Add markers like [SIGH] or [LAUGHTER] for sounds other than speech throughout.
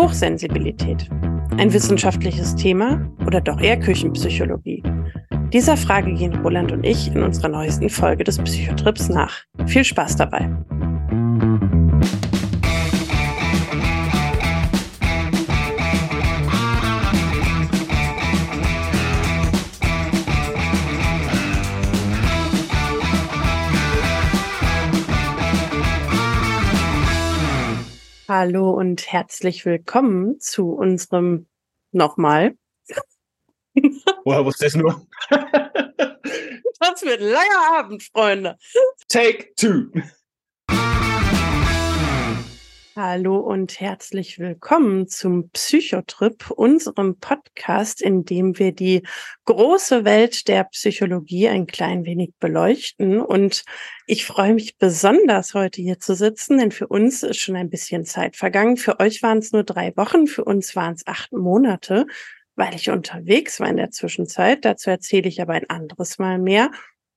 Hochsensibilität. Ein wissenschaftliches Thema oder doch eher Küchenpsychologie? Dieser Frage gehen Roland und ich in unserer neuesten Folge des Psychotrips nach. Viel Spaß dabei! Hallo und herzlich willkommen zu unserem nochmal. [LAUGHS] Woher wusste ich nur? das wird ein langer Abend, Freunde. Take two. Hallo und herzlich willkommen zum Psychotrip, unserem Podcast, in dem wir die große Welt der Psychologie ein klein wenig beleuchten. Und ich freue mich besonders, heute hier zu sitzen, denn für uns ist schon ein bisschen Zeit vergangen. Für euch waren es nur drei Wochen, für uns waren es acht Monate, weil ich unterwegs war in der Zwischenzeit. Dazu erzähle ich aber ein anderes Mal mehr.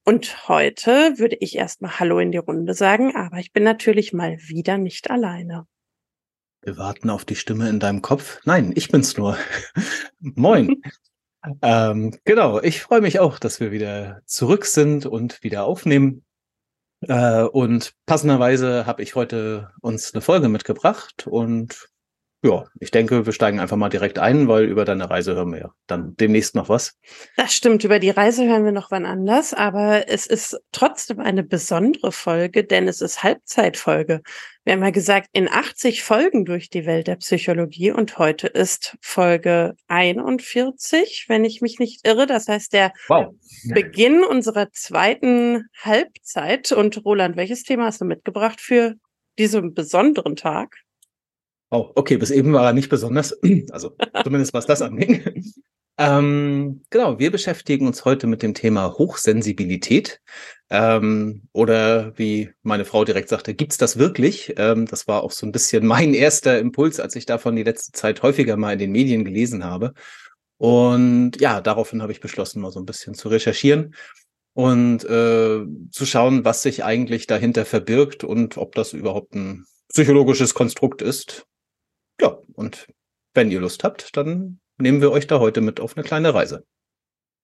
Und heute würde ich erstmal Hallo in die Runde sagen, aber ich bin natürlich mal wieder nicht alleine. Wir warten auf die Stimme in deinem Kopf. Nein, ich bin's nur. [LAUGHS] Moin. [LAUGHS] ähm, genau, ich freue mich auch, dass wir wieder zurück sind und wieder aufnehmen. Äh, und passenderweise habe ich heute uns eine Folge mitgebracht und ja, ich denke, wir steigen einfach mal direkt ein, weil über deine Reise hören wir ja dann demnächst noch was. Das stimmt, über die Reise hören wir noch wann anders, aber es ist trotzdem eine besondere Folge, denn es ist Halbzeitfolge. Wir haben ja gesagt, in 80 Folgen durch die Welt der Psychologie und heute ist Folge 41, wenn ich mich nicht irre. Das heißt, der wow. Beginn unserer zweiten Halbzeit. Und Roland, welches Thema hast du mitgebracht für diesen besonderen Tag? Oh, okay, bis eben war er nicht besonders, [CLEARS THROAT] also zumindest was das anging. Ähm, genau, wir beschäftigen uns heute mit dem Thema Hochsensibilität. Ähm, oder wie meine Frau direkt sagte, gibt's das wirklich? Ähm, das war auch so ein bisschen [LAUGHS] mein erster Impuls, als ich davon die letzte Zeit häufiger mal in den Medien gelesen habe. Und ja, daraufhin habe ich beschlossen, mal so ein bisschen zu recherchieren und äh, zu schauen, was sich eigentlich dahinter verbirgt und ob das überhaupt ein psychologisches Konstrukt ist ja, und wenn ihr Lust habt, dann nehmen wir euch da heute mit auf eine kleine Reise.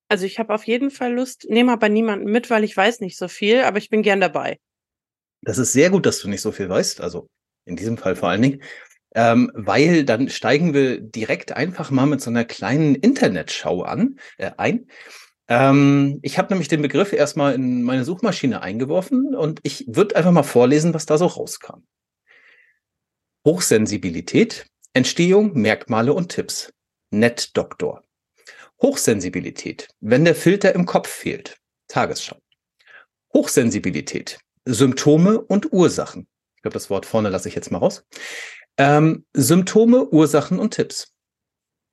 Also ich habe auf jeden Fall Lust, nehme aber niemanden mit, weil ich weiß nicht so viel, aber ich bin gern dabei. Das ist sehr gut, dass du nicht so viel weißt, also in diesem Fall vor allen Dingen, ähm, weil dann steigen wir direkt einfach mal mit so einer kleinen Internetschau an, äh, ein. Ähm, ich habe nämlich den Begriff erstmal in meine Suchmaschine eingeworfen und ich würde einfach mal vorlesen, was da so rauskam. Hochsensibilität, Entstehung, Merkmale und Tipps. NetDoktor. Hochsensibilität, wenn der Filter im Kopf fehlt. Tagesschau. Hochsensibilität, Symptome und Ursachen. Ich glaube, das Wort vorne lasse ich jetzt mal raus. Ähm, Symptome, Ursachen und Tipps.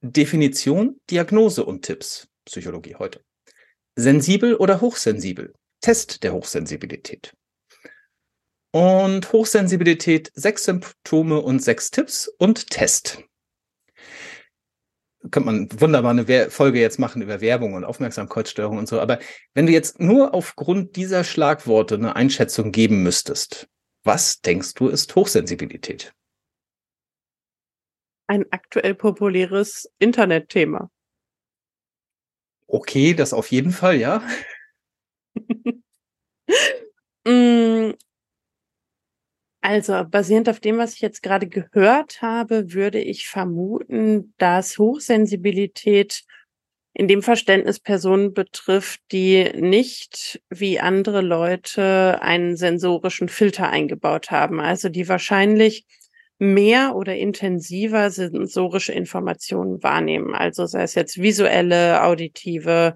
Definition, Diagnose und Tipps. Psychologie heute. Sensibel oder hochsensibel. Test der Hochsensibilität. Und Hochsensibilität, sechs Symptome und sechs Tipps und Test. Könnte man wunderbar eine Folge jetzt machen über Werbung und Aufmerksamkeitsstörung und so. Aber wenn du jetzt nur aufgrund dieser Schlagworte eine Einschätzung geben müsstest, was denkst du ist Hochsensibilität? Ein aktuell populäres Internetthema. Okay, das auf jeden Fall, ja. [LAUGHS] Also basierend auf dem, was ich jetzt gerade gehört habe, würde ich vermuten, dass Hochsensibilität in dem Verständnis Personen betrifft, die nicht wie andere Leute einen sensorischen Filter eingebaut haben. Also die wahrscheinlich mehr oder intensiver sensorische Informationen wahrnehmen. Also sei es jetzt visuelle, auditive,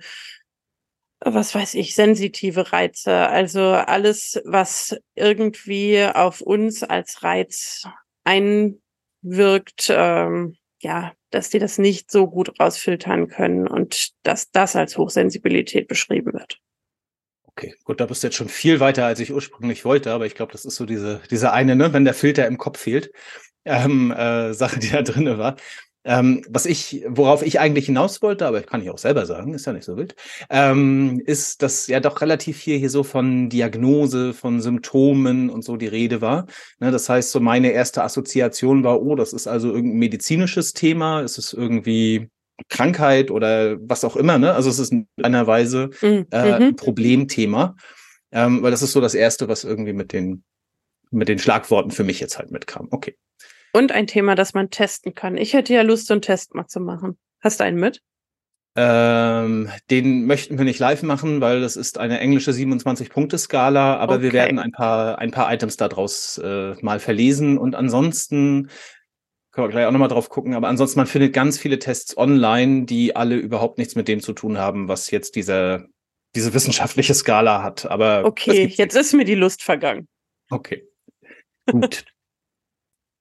was weiß ich, sensitive Reize, also alles, was irgendwie auf uns als Reiz einwirkt, ähm, ja, dass die das nicht so gut rausfiltern können und dass das als Hochsensibilität beschrieben wird. Okay, gut, da bist du jetzt schon viel weiter, als ich ursprünglich wollte, aber ich glaube, das ist so diese, diese eine, ne, wenn der Filter im Kopf fehlt, ähm, äh, Sache, die da drinne war. Ähm, was ich, worauf ich eigentlich hinaus wollte, aber kann ich auch selber sagen, ist ja nicht so wild, ähm, ist, dass ja doch relativ viel hier so von Diagnose, von Symptomen und so die Rede war. Ne, das heißt, so meine erste Assoziation war, oh, das ist also irgendein medizinisches Thema, ist es irgendwie Krankheit oder was auch immer, ne? Also es ist in einer Weise mhm. äh, ein Problemthema. Ähm, weil das ist so das Erste, was irgendwie mit den, mit den Schlagworten für mich jetzt halt mitkam. Okay. Und ein Thema, das man testen kann. Ich hätte ja Lust, so einen Test mal zu machen. Hast du einen mit? Ähm, den möchten wir nicht live machen, weil das ist eine englische 27-Punkte-Skala, aber okay. wir werden ein paar, ein paar Items daraus äh, mal verlesen und ansonsten können wir gleich auch nochmal drauf gucken, aber ansonsten man findet ganz viele Tests online, die alle überhaupt nichts mit dem zu tun haben, was jetzt dieser, diese wissenschaftliche Skala hat. Aber okay, jetzt ist mir die Lust vergangen. Okay, gut.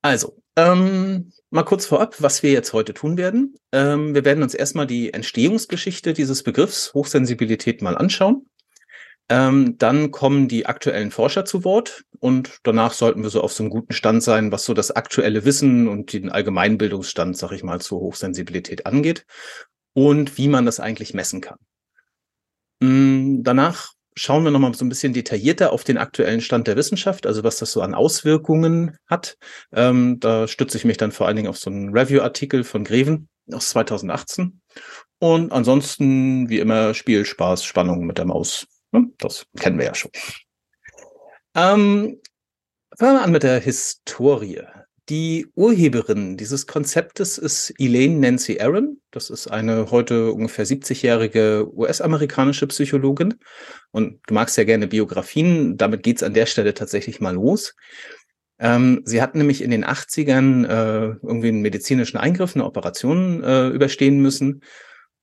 Also, ähm, mal kurz vorab, was wir jetzt heute tun werden. Ähm, wir werden uns erstmal die Entstehungsgeschichte dieses Begriffs Hochsensibilität mal anschauen. Ähm, dann kommen die aktuellen Forscher zu Wort und danach sollten wir so auf so einem guten Stand sein, was so das aktuelle Wissen und den Allgemeinbildungsstand, sag ich mal, zur Hochsensibilität angeht und wie man das eigentlich messen kann. Mm, danach schauen wir nochmal so ein bisschen detaillierter auf den aktuellen Stand der Wissenschaft, also was das so an Auswirkungen hat. Ähm, da stütze ich mich dann vor allen Dingen auf so einen Review-Artikel von Greven aus 2018. Und ansonsten, wie immer, Spiel, Spaß, Spannung mit der Maus. Das kennen wir ja schon. Ähm, fangen wir an mit der Historie. Die Urheberin dieses Konzeptes ist Elaine Nancy Aaron. Das ist eine heute ungefähr 70-jährige US-amerikanische Psychologin. Und du magst ja gerne Biografien. Damit geht's an der Stelle tatsächlich mal los. Ähm, sie hat nämlich in den 80ern äh, irgendwie einen medizinischen Eingriff, eine Operation äh, überstehen müssen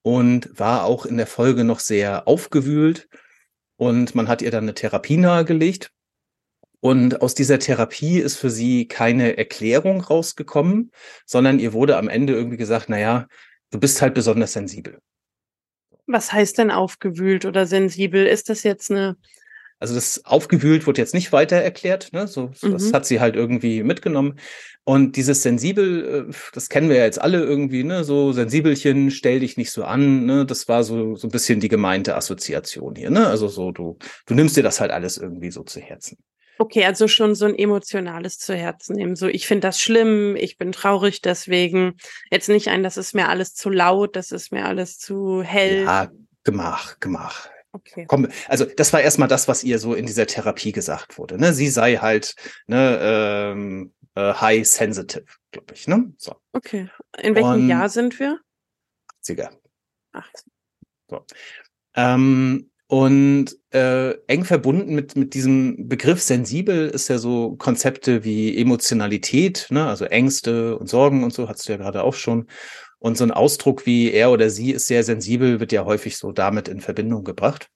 und war auch in der Folge noch sehr aufgewühlt. Und man hat ihr dann eine Therapie nahegelegt. Und aus dieser Therapie ist für sie keine Erklärung rausgekommen, sondern ihr wurde am Ende irgendwie gesagt, na ja, du bist halt besonders sensibel. Was heißt denn aufgewühlt oder sensibel? Ist das jetzt eine also das aufgewühlt wurde jetzt nicht weiter erklärt, ne? So, mhm. das hat sie halt irgendwie mitgenommen. Und dieses sensibel, äh, das kennen wir ja jetzt alle irgendwie, ne? So sensibelchen, stell dich nicht so an, ne? Das war so so ein bisschen die gemeinte Assoziation hier, ne? Also so du du nimmst dir das halt alles irgendwie so zu Herzen. Okay, also schon so ein emotionales zu Herzen nehmen. So, ich finde das schlimm, ich bin traurig deswegen. Jetzt nicht ein, das ist mir alles zu laut, das ist mir alles zu hell. Ja, gemach, gemach. Okay. Komm, also das war erstmal das, was ihr so in dieser Therapie gesagt wurde. Ne? Sie sei halt ne, ähm, äh, high sensitive, glaube ich. Ne? So. Okay. In welchem Und Jahr sind wir? 80er. 80. So. Ähm, und äh, eng verbunden mit, mit diesem Begriff sensibel ist ja so Konzepte wie Emotionalität, ne? also Ängste und Sorgen und so, hast du ja gerade auch schon. Und so ein Ausdruck wie er oder sie ist sehr sensibel, wird ja häufig so damit in Verbindung gebracht.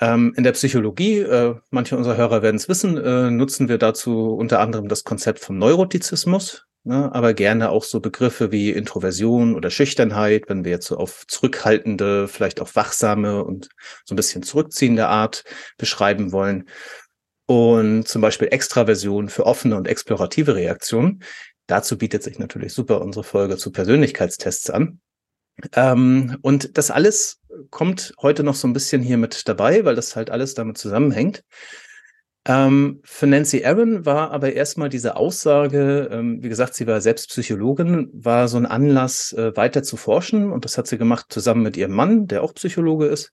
Ähm, in der Psychologie, äh, manche unserer Hörer werden es wissen, äh, nutzen wir dazu unter anderem das Konzept vom Neurotizismus ne, aber gerne auch so Begriffe wie Introversion oder Schüchternheit, wenn wir jetzt so auf zurückhaltende, vielleicht auch wachsame und so ein bisschen zurückziehende Art beschreiben wollen. Und zum Beispiel Extraversion für offene und explorative Reaktionen. Dazu bietet sich natürlich super unsere Folge zu Persönlichkeitstests an. Ähm, und das alles kommt heute noch so ein bisschen hier mit dabei, weil das halt alles damit zusammenhängt. Ähm, für Nancy Aaron war aber erstmal diese Aussage, ähm, wie gesagt, sie war selbst Psychologin, war so ein Anlass, äh, weiter zu forschen. Und das hat sie gemacht zusammen mit ihrem Mann, der auch Psychologe ist.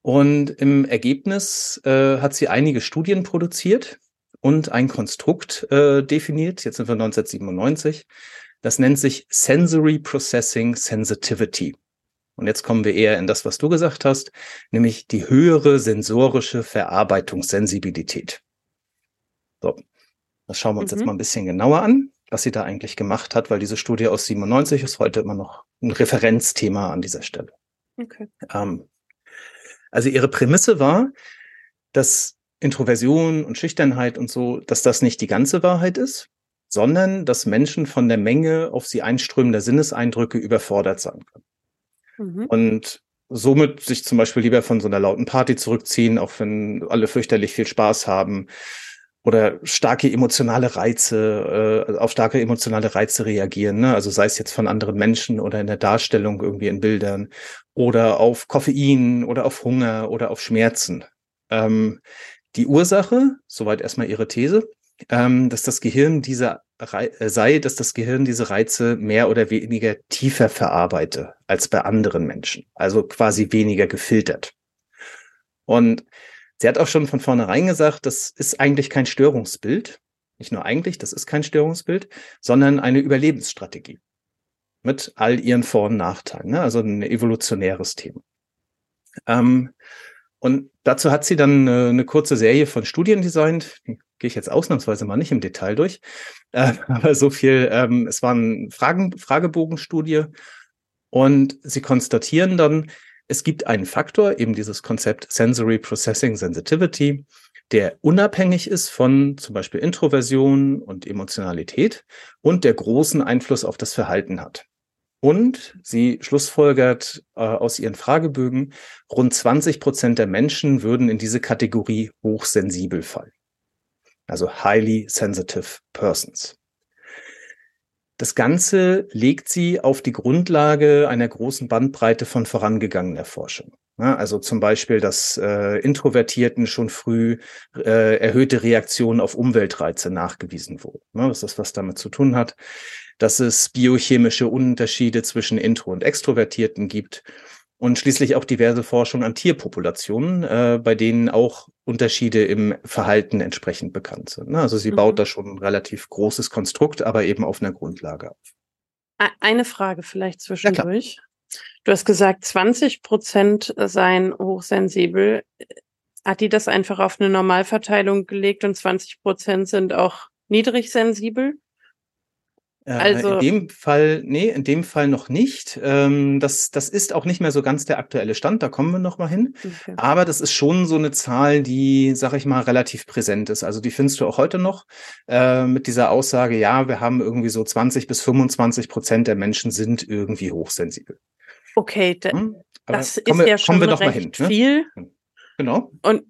Und im Ergebnis äh, hat sie einige Studien produziert und ein Konstrukt äh, definiert. Jetzt sind wir 1997. Das nennt sich Sensory Processing Sensitivity. Und jetzt kommen wir eher in das, was du gesagt hast, nämlich die höhere sensorische Verarbeitungssensibilität. So, das schauen wir uns mhm. jetzt mal ein bisschen genauer an, was sie da eigentlich gemacht hat, weil diese Studie aus 97 ist heute immer noch ein Referenzthema an dieser Stelle. Okay. Ähm, also ihre Prämisse war, dass Introversion und Schüchternheit und so, dass das nicht die ganze Wahrheit ist, sondern dass Menschen von der Menge auf sie einströmender Sinneseindrücke überfordert sein können. Mhm. Und somit sich zum Beispiel lieber von so einer lauten Party zurückziehen, auch wenn alle fürchterlich viel Spaß haben. oder starke emotionale Reize, äh, auf starke emotionale Reize reagieren, ne? also sei es jetzt von anderen Menschen oder in der Darstellung irgendwie in Bildern oder auf Koffein oder auf Hunger oder auf Schmerzen. Ähm, die Ursache, soweit erstmal Ihre These, ähm, dass das Gehirn diese äh, sei, dass das Gehirn diese Reize mehr oder weniger tiefer verarbeite als bei anderen Menschen, also quasi weniger gefiltert. Und sie hat auch schon von vornherein gesagt, das ist eigentlich kein Störungsbild, nicht nur eigentlich, das ist kein Störungsbild, sondern eine Überlebensstrategie mit all ihren Vor- und Nachteilen, ne? also ein evolutionäres Thema. Ähm, und dazu hat sie dann äh, eine kurze Serie von Studien designt. Die gehe ich jetzt ausnahmsweise mal nicht im Detail durch. Äh, [LAUGHS] aber so viel, ähm, es waren Fragen, Fragebogenstudie. Und sie konstatieren dann, es gibt einen Faktor, eben dieses Konzept Sensory Processing Sensitivity, der unabhängig ist von zum Beispiel Introversion und Emotionalität und der großen Einfluss auf das Verhalten hat. Und sie schlussfolgert äh, aus ihren Fragebögen, rund 20 Prozent der Menschen würden in diese Kategorie hochsensibel fallen. Also highly sensitive persons. Das Ganze legt sie auf die Grundlage einer großen Bandbreite von vorangegangener Forschung. Also zum Beispiel, dass äh, Introvertierten schon früh äh, erhöhte Reaktionen auf Umweltreize nachgewiesen wurden. Das ist, was damit zu tun hat dass es biochemische Unterschiede zwischen Intro- und Extrovertierten gibt und schließlich auch diverse Forschung an Tierpopulationen, äh, bei denen auch Unterschiede im Verhalten entsprechend bekannt sind. Ne? Also sie mhm. baut da schon ein relativ großes Konstrukt, aber eben auf einer Grundlage auf. Eine Frage vielleicht zwischendurch. Du hast gesagt, 20 Prozent seien hochsensibel. Hat die das einfach auf eine Normalverteilung gelegt und 20 Prozent sind auch niedrig sensibel? Äh, also, in dem Fall, nee, in dem Fall noch nicht. Ähm, das, das ist auch nicht mehr so ganz der aktuelle Stand, da kommen wir noch mal hin. Okay. Aber das ist schon so eine Zahl, die, sag ich mal, relativ präsent ist. Also die findest du auch heute noch äh, mit dieser Aussage, ja, wir haben irgendwie so 20 bis 25 Prozent der Menschen sind irgendwie hochsensibel. Okay, da, hm? das ist wir, ja schon recht hin, ne? viel. Genau. Und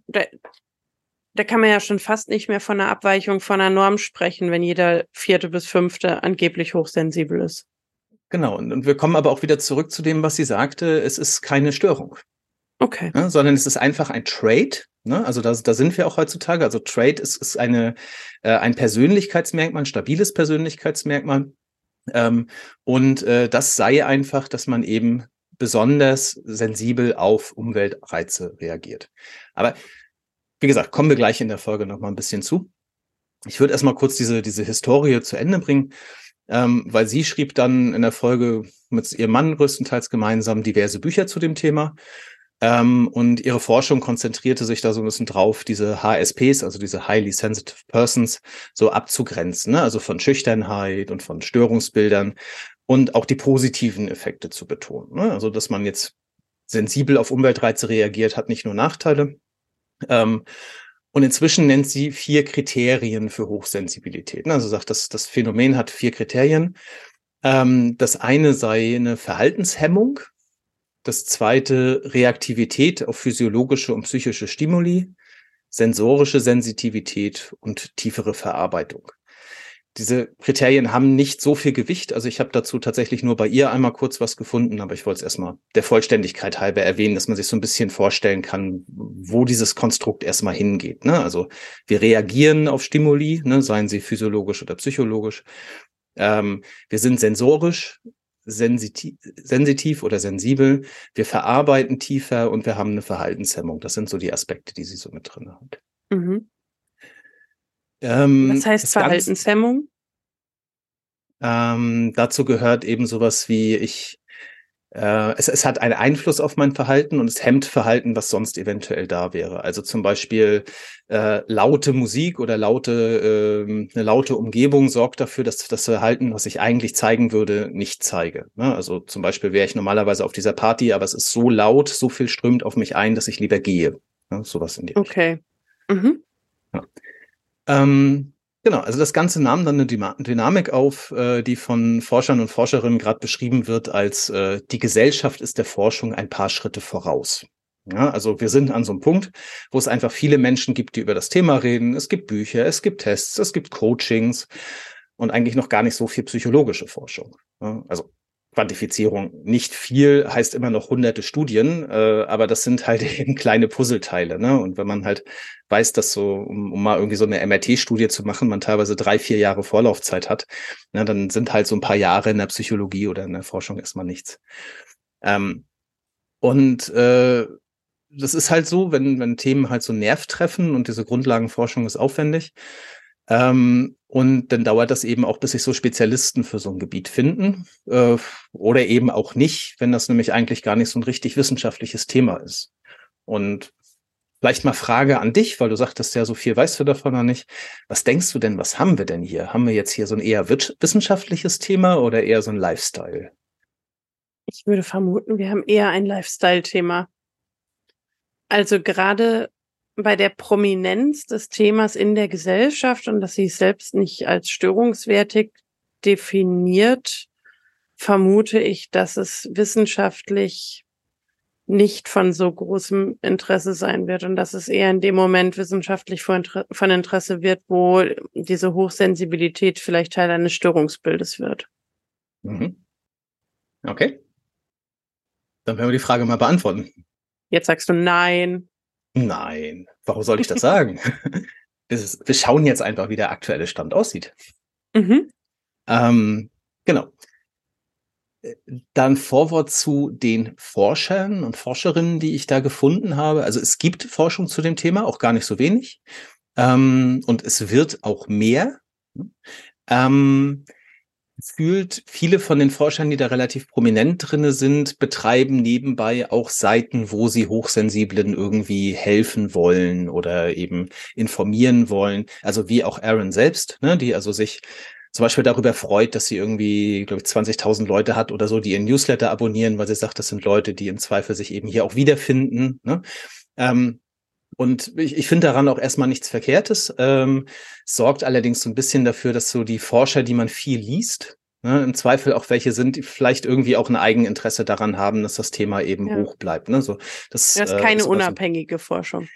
da, kann man ja schon fast nicht mehr von einer Abweichung von einer Norm sprechen, wenn jeder vierte bis fünfte angeblich hochsensibel ist. Genau, und wir kommen aber auch wieder zurück zu dem, was sie sagte, es ist keine Störung. Okay. Ne, sondern es ist einfach ein Trade. Ne? Also da, da sind wir auch heutzutage. Also Trade ist, ist eine, äh, ein Persönlichkeitsmerkmal, ein stabiles Persönlichkeitsmerkmal. Ähm, und äh, das sei einfach, dass man eben besonders sensibel auf Umweltreize reagiert. Aber wie gesagt, kommen wir gleich in der Folge noch mal ein bisschen zu. Ich würde erstmal kurz diese, diese Historie zu Ende bringen, ähm, weil sie schrieb dann in der Folge mit ihrem Mann größtenteils gemeinsam diverse Bücher zu dem Thema. Ähm, und ihre Forschung konzentrierte sich da so ein bisschen drauf, diese HSPs, also diese Highly Sensitive Persons, so abzugrenzen, ne? also von Schüchternheit und von Störungsbildern und auch die positiven Effekte zu betonen. Ne? Also, dass man jetzt sensibel auf Umweltreize reagiert, hat nicht nur Nachteile, ähm, und inzwischen nennt sie vier Kriterien für Hochsensibilität. Also sagt, dass das Phänomen hat vier Kriterien. Ähm, das eine sei eine Verhaltenshemmung. Das zweite Reaktivität auf physiologische und psychische Stimuli, sensorische Sensitivität und tiefere Verarbeitung diese Kriterien haben nicht so viel Gewicht. Also ich habe dazu tatsächlich nur bei ihr einmal kurz was gefunden, aber ich wollte es erstmal der Vollständigkeit halber erwähnen, dass man sich so ein bisschen vorstellen kann, wo dieses Konstrukt erstmal hingeht. Ne? Also wir reagieren auf Stimuli, ne, seien sie physiologisch oder psychologisch. Ähm, wir sind sensorisch sensitiv, sensitiv oder sensibel. Wir verarbeiten tiefer und wir haben eine Verhaltenshemmung. Das sind so die Aspekte, die sie so mit drin hat. Mhm. Ähm, Was heißt Verhaltenshemmung? ähm, dazu gehört eben sowas wie ich äh, es, es hat einen Einfluss auf mein Verhalten und es hemmt Verhalten, was sonst eventuell da wäre. Also zum Beispiel äh, laute Musik oder laute äh, eine laute Umgebung sorgt dafür, dass das Verhalten, was ich eigentlich zeigen würde, nicht zeige. Ne? Also zum Beispiel wäre ich normalerweise auf dieser Party, aber es ist so laut, so viel strömt auf mich ein, dass ich lieber gehe. Ne? Sowas in die Okay. Mhm. Ja. Ähm, genau, also das Ganze nahm dann eine Dynamik auf, äh, die von Forschern und Forscherinnen gerade beschrieben wird als äh, die Gesellschaft ist der Forschung ein paar Schritte voraus. Ja, also wir sind an so einem Punkt, wo es einfach viele Menschen gibt, die über das Thema reden. Es gibt Bücher, es gibt Tests, es gibt Coachings und eigentlich noch gar nicht so viel psychologische Forschung. Ja, also Quantifizierung nicht viel, heißt immer noch hunderte Studien, äh, aber das sind halt [LAUGHS] eben kleine Puzzleteile. Ne? Und wenn man halt weiß, dass so, um, um mal irgendwie so eine MRT-Studie zu machen, man teilweise drei, vier Jahre Vorlaufzeit hat, ne, dann sind halt so ein paar Jahre in der Psychologie oder in der Forschung erstmal nichts. Ähm, und äh, das ist halt so, wenn, wenn Themen halt so Nerv treffen und diese Grundlagenforschung ist aufwendig, ähm, und dann dauert das eben auch, bis sich so Spezialisten für so ein Gebiet finden. Äh, oder eben auch nicht, wenn das nämlich eigentlich gar nicht so ein richtig wissenschaftliches Thema ist. Und vielleicht mal Frage an dich, weil du sagtest ja, so viel weißt du davon noch nicht. Was denkst du denn, was haben wir denn hier? Haben wir jetzt hier so ein eher wissenschaftliches Thema oder eher so ein Lifestyle? Ich würde vermuten, wir haben eher ein Lifestyle-Thema. Also gerade bei der Prominenz des Themas in der Gesellschaft und dass sie es selbst nicht als störungswertig definiert, vermute ich, dass es wissenschaftlich nicht von so großem Interesse sein wird und dass es eher in dem Moment wissenschaftlich von Interesse wird, wo diese Hochsensibilität vielleicht Teil eines Störungsbildes wird. Mhm. Okay. Dann werden wir die Frage mal beantworten. Jetzt sagst du nein. Nein, warum soll ich das sagen? [LAUGHS] wir schauen jetzt einfach, wie der aktuelle Stand aussieht. Mhm. Ähm, genau. Dann Vorwort zu den Forschern und Forscherinnen, die ich da gefunden habe. Also es gibt Forschung zu dem Thema, auch gar nicht so wenig. Ähm, und es wird auch mehr. Ähm, fühlt, viele von den Forschern, die da relativ prominent drinne sind, betreiben nebenbei auch Seiten, wo sie Hochsensiblen irgendwie helfen wollen oder eben informieren wollen. Also wie auch Aaron selbst, ne, die also sich zum Beispiel darüber freut, dass sie irgendwie, glaube ich, 20.000 Leute hat oder so, die ihren Newsletter abonnieren, weil sie sagt, das sind Leute, die im Zweifel sich eben hier auch wiederfinden. Ne? Ähm, und ich, ich finde daran auch erstmal nichts Verkehrtes. Ähm, sorgt allerdings so ein bisschen dafür, dass so die Forscher, die man viel liest, ne, im Zweifel auch welche sind, die vielleicht irgendwie auch ein Eigeninteresse daran haben, dass das Thema eben ja. hoch bleibt. Ne? So, das, das ist keine äh, unabhängige. Forschung.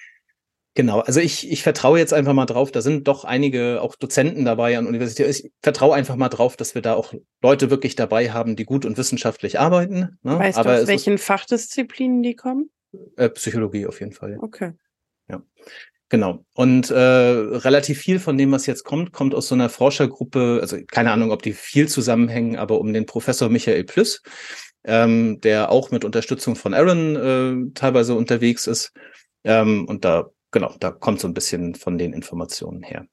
Genau, also ich, ich vertraue jetzt einfach mal drauf, da sind doch einige auch Dozenten dabei an Universitäten. Ich vertraue einfach mal drauf, dass wir da auch Leute wirklich dabei haben, die gut und wissenschaftlich arbeiten. Ne? Weißt Aber du, aus welchen Fachdisziplinen die kommen? Äh, Psychologie auf jeden Fall. Ja. Okay. Ja. Genau. Und äh, relativ viel von dem, was jetzt kommt, kommt aus so einer Forschergruppe, also keine Ahnung, ob die viel zusammenhängen, aber um den Professor Michael Plüss, ähm, der auch mit Unterstützung von Aaron äh, teilweise unterwegs ist. Ähm, und da, genau, da kommt so ein bisschen von den Informationen her.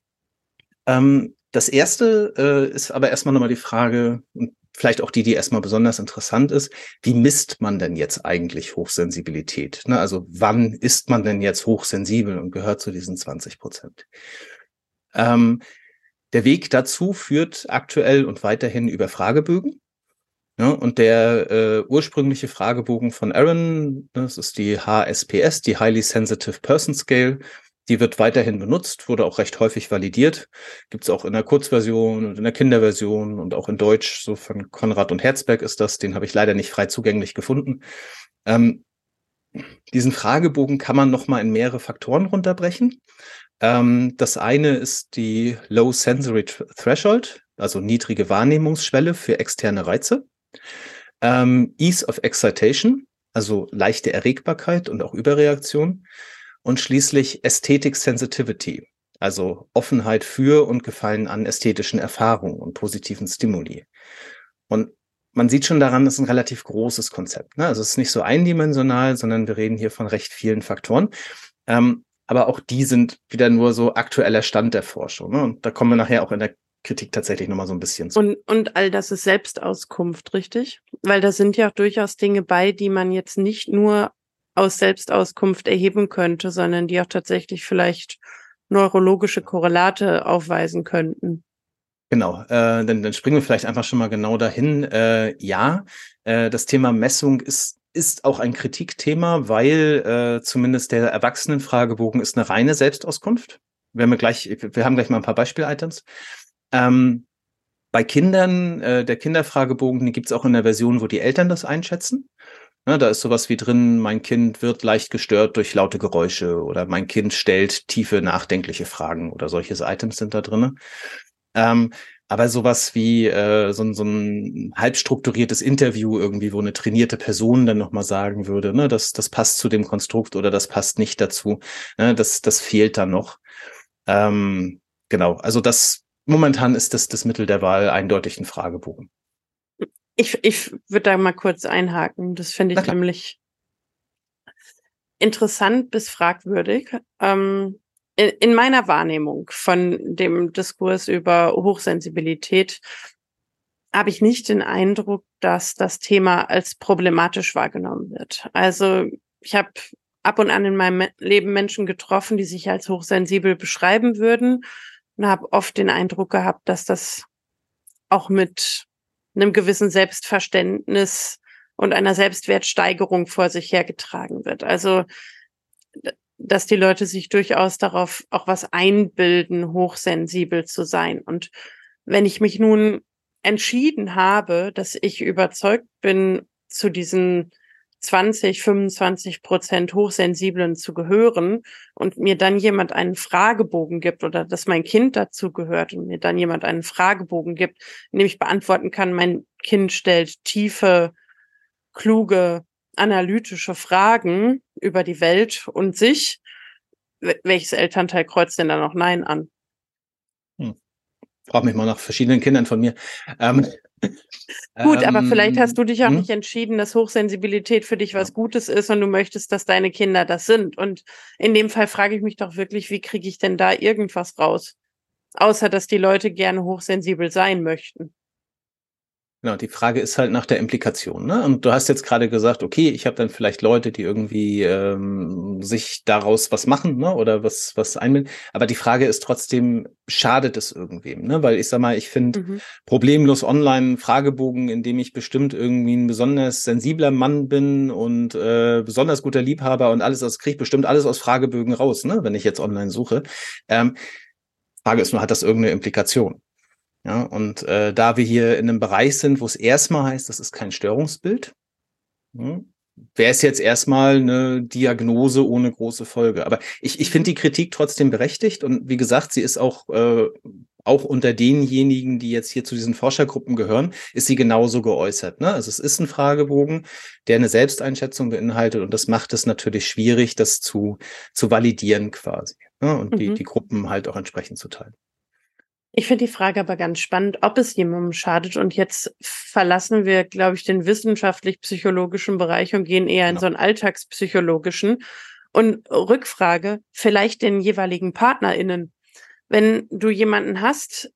Ähm, das erste äh, ist aber erstmal nochmal die Frage, und vielleicht auch die, die erstmal besonders interessant ist, wie misst man denn jetzt eigentlich Hochsensibilität? Ne? Also wann ist man denn jetzt hochsensibel und gehört zu diesen 20 Prozent? Ähm, der Weg dazu führt aktuell und weiterhin über Fragebögen. Ja, ne? und der äh, ursprüngliche Fragebogen von Aaron, das ist die HSPS, die Highly Sensitive Person Scale, die wird weiterhin benutzt, wurde auch recht häufig validiert. Gibt es auch in der Kurzversion und in der Kinderversion und auch in Deutsch, so von Konrad und Herzberg ist das. Den habe ich leider nicht frei zugänglich gefunden. Ähm, diesen Fragebogen kann man nochmal in mehrere Faktoren runterbrechen. Ähm, das eine ist die Low Sensory Threshold, also niedrige Wahrnehmungsschwelle für externe Reize. Ähm, Ease of Excitation, also leichte Erregbarkeit und auch Überreaktion und schließlich Ästhetik Sensitivity, also Offenheit für und Gefallen an ästhetischen Erfahrungen und positiven Stimuli. Und man sieht schon daran, das ist ein relativ großes Konzept. Ne? Also es ist nicht so eindimensional, sondern wir reden hier von recht vielen Faktoren. Ähm, aber auch die sind wieder nur so aktueller Stand der Forschung. Ne? Und da kommen wir nachher auch in der Kritik tatsächlich nochmal so ein bisschen zu. Und, und all das ist Selbstauskunft, richtig? Weil da sind ja auch durchaus Dinge bei, die man jetzt nicht nur aus Selbstauskunft erheben könnte, sondern die auch tatsächlich vielleicht neurologische Korrelate aufweisen könnten. Genau, äh, dann, dann springen wir vielleicht einfach schon mal genau dahin. Äh, ja, äh, das Thema Messung ist ist auch ein Kritikthema, weil äh, zumindest der Erwachsenenfragebogen ist eine reine Selbstauskunft. Wir haben gleich, wir haben gleich mal ein paar Beispiel-Items. Ähm, bei Kindern, äh, der Kinderfragebogen, die gibt es auch in der Version, wo die Eltern das einschätzen. Ne, da ist sowas wie drin, mein Kind wird leicht gestört durch laute Geräusche oder mein Kind stellt tiefe, nachdenkliche Fragen oder solche Items sind da drin. Ähm, aber sowas wie äh, so, so ein halb strukturiertes Interview irgendwie, wo eine trainierte Person dann nochmal sagen würde, ne, das, das passt zu dem Konstrukt oder das passt nicht dazu, ne, das, das fehlt dann noch. Ähm, genau, also das momentan ist das das Mittel der Wahl eindeutig ein Fragebogen. Ich, ich würde da mal kurz einhaken. Das finde ich nämlich interessant bis fragwürdig. Ähm, in, in meiner Wahrnehmung von dem Diskurs über Hochsensibilität habe ich nicht den Eindruck, dass das Thema als problematisch wahrgenommen wird. Also ich habe ab und an in meinem Leben Menschen getroffen, die sich als hochsensibel beschreiben würden und habe oft den Eindruck gehabt, dass das auch mit einem gewissen Selbstverständnis und einer Selbstwertsteigerung vor sich hergetragen wird. Also, dass die Leute sich durchaus darauf auch was einbilden, hochsensibel zu sein. Und wenn ich mich nun entschieden habe, dass ich überzeugt bin, zu diesen 20, 25 Prozent Hochsensiblen zu gehören und mir dann jemand einen Fragebogen gibt oder dass mein Kind dazu gehört und mir dann jemand einen Fragebogen gibt, in dem ich beantworten kann, mein Kind stellt tiefe, kluge, analytische Fragen über die Welt und sich. Welches Elternteil kreuzt denn da noch Nein an? Hm. Frag mich mal nach verschiedenen Kindern von mir. Ähm, Gut, aber vielleicht hast du dich auch hm? nicht entschieden, dass Hochsensibilität für dich was Gutes ist und du möchtest, dass deine Kinder das sind. Und in dem Fall frage ich mich doch wirklich, wie kriege ich denn da irgendwas raus? Außer, dass die Leute gerne hochsensibel sein möchten. Genau, die Frage ist halt nach der Implikation. Ne? Und du hast jetzt gerade gesagt, okay, ich habe dann vielleicht Leute, die irgendwie ähm, sich daraus was machen ne? oder was was einbilden. Aber die Frage ist trotzdem, schadet es irgendwem? Ne? Weil ich sag mal, ich finde mhm. problemlos online Fragebogen, in dem ich bestimmt irgendwie ein besonders sensibler Mann bin und äh, besonders guter Liebhaber und alles, das kriege ich bestimmt alles aus Fragebögen raus, ne? wenn ich jetzt online suche. Ähm, Frage ist nur, hat das irgendeine Implikation? Ja, und äh, da wir hier in einem Bereich sind, wo es erstmal heißt, das ist kein Störungsbild, hm, wäre es jetzt erstmal eine Diagnose ohne große Folge. Aber ich, ich finde die Kritik trotzdem berechtigt und wie gesagt, sie ist auch, äh, auch unter denjenigen, die jetzt hier zu diesen Forschergruppen gehören, ist sie genauso geäußert. Ne? Also es ist ein Fragebogen, der eine Selbsteinschätzung beinhaltet und das macht es natürlich schwierig, das zu, zu validieren quasi. Ne? Und mhm. die, die Gruppen halt auch entsprechend zu teilen. Ich finde die Frage aber ganz spannend, ob es jemandem schadet. Und jetzt verlassen wir, glaube ich, den wissenschaftlich-psychologischen Bereich und gehen eher in genau. so einen alltagspsychologischen. Und Rückfrage, vielleicht den jeweiligen PartnerInnen. Wenn du jemanden hast,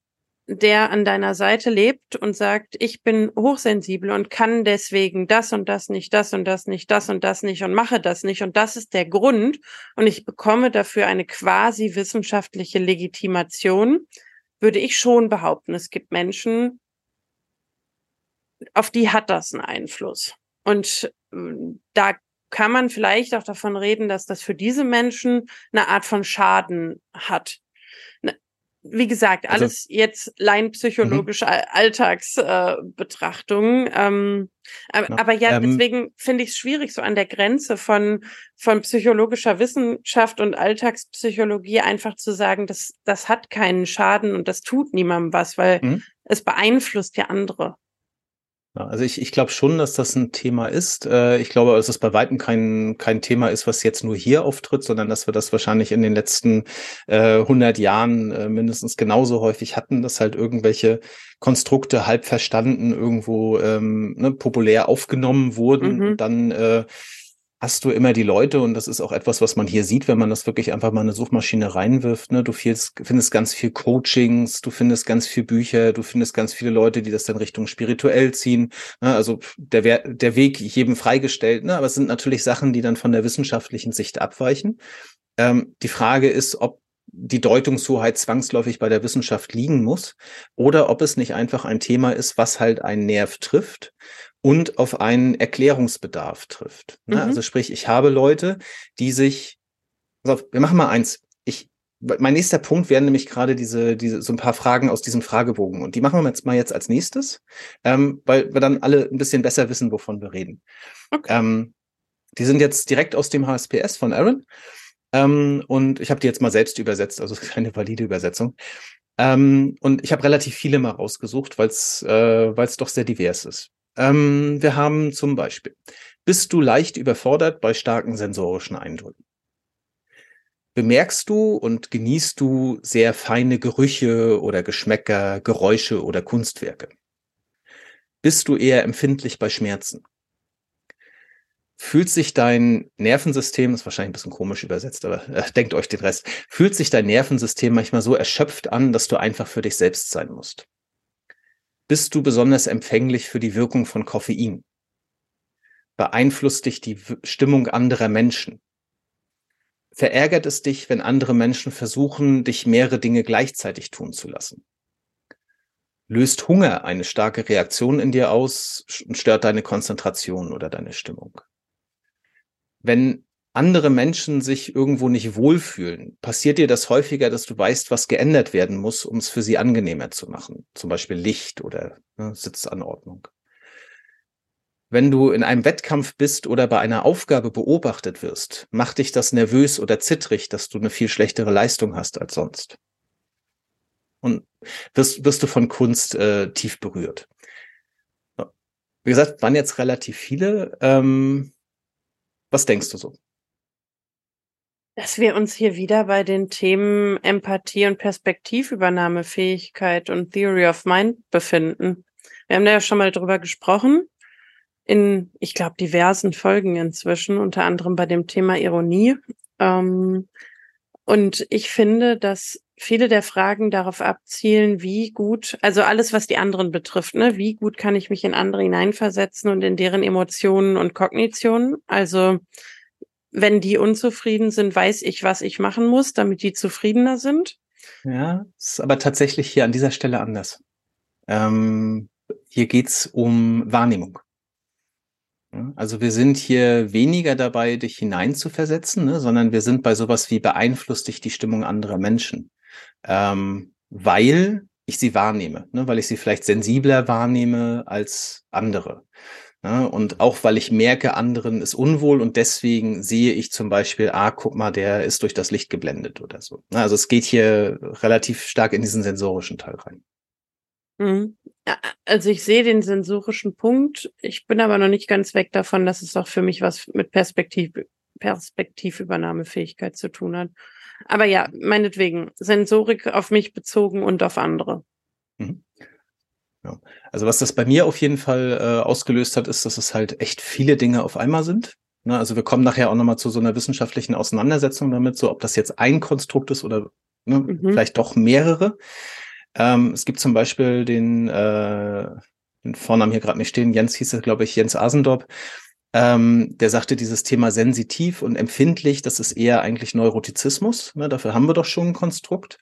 der an deiner Seite lebt und sagt, ich bin hochsensibel und kann deswegen das und das nicht, das und das nicht, das und das nicht und mache das nicht und das ist der Grund und ich bekomme dafür eine quasi wissenschaftliche Legitimation, würde ich schon behaupten, es gibt Menschen, auf die hat das einen Einfluss. Und äh, da kann man vielleicht auch davon reden, dass das für diese Menschen eine Art von Schaden hat wie gesagt, also alles also, jetzt laienpsychologische mhm. Alltagsbetrachtungen. Äh, ähm, aber, ja, aber ja, ähm, deswegen finde ich es schwierig, so an der Grenze von, von psychologischer Wissenschaft und Alltagspsychologie einfach zu sagen, das, das hat keinen Schaden und das tut niemandem was, weil mhm. es beeinflusst ja andere. Also ich, ich glaube schon, dass das ein Thema ist. Äh, ich glaube, dass es bei weitem kein, kein Thema ist, was jetzt nur hier auftritt, sondern dass wir das wahrscheinlich in den letzten äh, 100 Jahren äh, mindestens genauso häufig hatten, dass halt irgendwelche Konstrukte halb verstanden irgendwo ähm, ne, populär aufgenommen wurden mhm. und dann äh, hast du immer die Leute, und das ist auch etwas, was man hier sieht, wenn man das wirklich einfach mal in eine Suchmaschine reinwirft. Ne? Du findest, findest ganz viel Coachings, du findest ganz viel Bücher, du findest ganz viele Leute, die das dann Richtung spirituell ziehen. Ne? Also der, der Weg jedem freigestellt, ne? aber es sind natürlich Sachen, die dann von der wissenschaftlichen Sicht abweichen. Ähm, die Frage ist, ob die Deutungshoheit zwangsläufig bei der Wissenschaft liegen muss oder ob es nicht einfach ein Thema ist, was halt einen Nerv trifft und auf einen Erklärungsbedarf trifft. Ne? Mhm. Also sprich, ich habe Leute, die sich, also wir machen mal eins. Ich, mein nächster Punkt wären nämlich gerade diese, diese, so ein paar Fragen aus diesem Fragebogen. Und die machen wir jetzt mal jetzt als nächstes, ähm, weil wir dann alle ein bisschen besser wissen, wovon wir reden. Okay. Ähm, die sind jetzt direkt aus dem HSPS von Aaron. Ähm, und ich habe die jetzt mal selbst übersetzt, also [LAUGHS] keine valide Übersetzung. Ähm, und ich habe relativ viele mal rausgesucht, weil es äh, weil's doch sehr divers ist. Ähm, wir haben zum Beispiel, bist du leicht überfordert bei starken sensorischen Eindrücken? Bemerkst du und genießt du sehr feine Gerüche oder Geschmäcker, Geräusche oder Kunstwerke? Bist du eher empfindlich bei Schmerzen? Fühlt sich dein Nervensystem, ist wahrscheinlich ein bisschen komisch übersetzt, aber äh, denkt euch den Rest, fühlt sich dein Nervensystem manchmal so erschöpft an, dass du einfach für dich selbst sein musst? Bist du besonders empfänglich für die Wirkung von Koffein? Beeinflusst dich die Stimmung anderer Menschen? Verärgert es dich, wenn andere Menschen versuchen, dich mehrere Dinge gleichzeitig tun zu lassen? Löst Hunger eine starke Reaktion in dir aus und stört deine Konzentration oder deine Stimmung? wenn andere Menschen sich irgendwo nicht wohlfühlen, passiert dir das häufiger, dass du weißt, was geändert werden muss, um es für sie angenehmer zu machen. Zum Beispiel Licht oder ne, Sitzanordnung. Wenn du in einem Wettkampf bist oder bei einer Aufgabe beobachtet wirst, macht dich das nervös oder zittrig, dass du eine viel schlechtere Leistung hast als sonst. Und wirst, wirst du von Kunst äh, tief berührt. Wie gesagt, waren jetzt relativ viele. Ähm, was denkst du so? Dass wir uns hier wieder bei den Themen Empathie und Perspektivübernahmefähigkeit und Theory of Mind befinden. Wir haben da ja schon mal drüber gesprochen. In, ich glaube, diversen Folgen inzwischen, unter anderem bei dem Thema Ironie. Ähm, und ich finde, dass viele der Fragen darauf abzielen, wie gut, also alles, was die anderen betrifft, ne, wie gut kann ich mich in andere hineinversetzen und in deren Emotionen und Kognitionen. Also wenn die unzufrieden sind, weiß ich, was ich machen muss, damit die zufriedener sind. Ja, ist aber tatsächlich hier an dieser Stelle anders. Ähm, hier geht's um Wahrnehmung. Also wir sind hier weniger dabei, dich hineinzuversetzen, ne, sondern wir sind bei sowas wie beeinflusst dich die Stimmung anderer Menschen, ähm, weil ich sie wahrnehme, ne, weil ich sie vielleicht sensibler wahrnehme als andere. Ne, und auch weil ich merke, anderen ist unwohl und deswegen sehe ich zum Beispiel, ah, guck mal, der ist durch das Licht geblendet oder so. Ne, also es geht hier relativ stark in diesen sensorischen Teil rein. Mhm. Also ich sehe den sensorischen Punkt. Ich bin aber noch nicht ganz weg davon, dass es auch für mich was mit Perspektiv, Perspektivübernahmefähigkeit zu tun hat. Aber ja, meinetwegen, Sensorik auf mich bezogen und auf andere. Mhm. Ja. Also was das bei mir auf jeden Fall äh, ausgelöst hat, ist, dass es halt echt viele Dinge auf einmal sind. Ne, also wir kommen nachher auch nochmal zu so einer wissenschaftlichen Auseinandersetzung damit, so ob das jetzt ein Konstrukt ist oder ne, mhm. vielleicht doch mehrere. Ähm, es gibt zum Beispiel den, äh, den Vornamen hier gerade nicht stehen, Jens hieß es, glaube ich, Jens Asendorp. Ähm, der sagte, dieses Thema sensitiv und empfindlich, das ist eher eigentlich Neurotizismus. Ne? Dafür haben wir doch schon ein Konstrukt.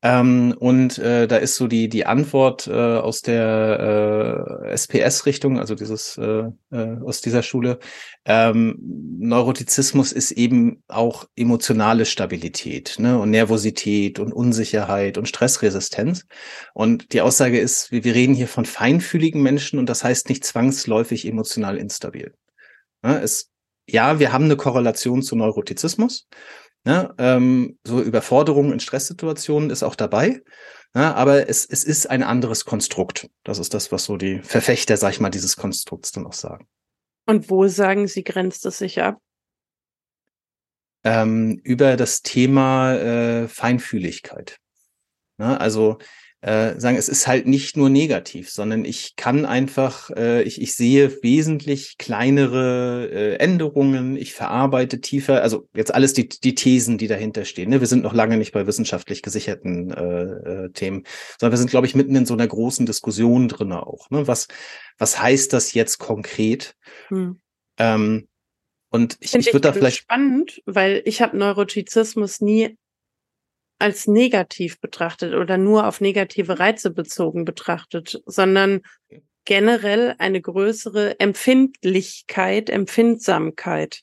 Ähm, und äh, da ist so die, die Antwort äh, aus der äh, SPS-Richtung, also dieses äh, äh, aus dieser Schule. Ähm, Neurotizismus ist eben auch emotionale Stabilität ne? und Nervosität und Unsicherheit und Stressresistenz. Und die Aussage ist, wir, wir reden hier von feinfühligen Menschen und das heißt nicht zwangsläufig emotional instabil. Ne? Es, ja, wir haben eine Korrelation zu Neurotizismus. Ne? Ähm, so Überforderung in Stresssituationen ist auch dabei. Ja, aber es, es ist ein anderes Konstrukt. Das ist das, was so die Verfechter, sag ich mal, dieses Konstrukts dann auch sagen. Und wo sagen Sie, grenzt es sich ab? Ähm, über das Thema äh, Feinfühligkeit. Ja, also äh, sagen, es ist halt nicht nur negativ, sondern ich kann einfach, äh, ich, ich sehe wesentlich kleinere äh, Änderungen, ich verarbeite tiefer, also jetzt alles die, die Thesen, die dahinter stehen. Ne? Wir sind noch lange nicht bei wissenschaftlich gesicherten äh, äh, Themen, sondern wir sind, glaube ich, mitten in so einer großen Diskussion drin auch. Ne? Was, was heißt das jetzt konkret? Hm. Ähm, und ich, ich würde da vielleicht spannend, weil ich habe Neurotizismus nie als negativ betrachtet oder nur auf negative Reize bezogen betrachtet, sondern generell eine größere Empfindlichkeit, Empfindsamkeit.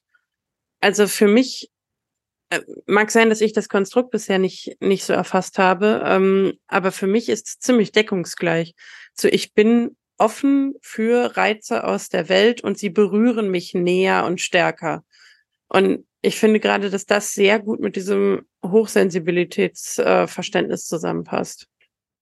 Also für mich Äh, mag sein, dass ich das Konstrukt bisher nicht, nicht so erfasst habe, ähm, aber für mich ist es ziemlich deckungsgleich. So, ich bin offen für Reize aus der Welt und sie berühren mich näher und stärker. Und ich finde gerade, dass das sehr gut mit diesem Hochsensibilitätsverständnis äh, zusammenpasst.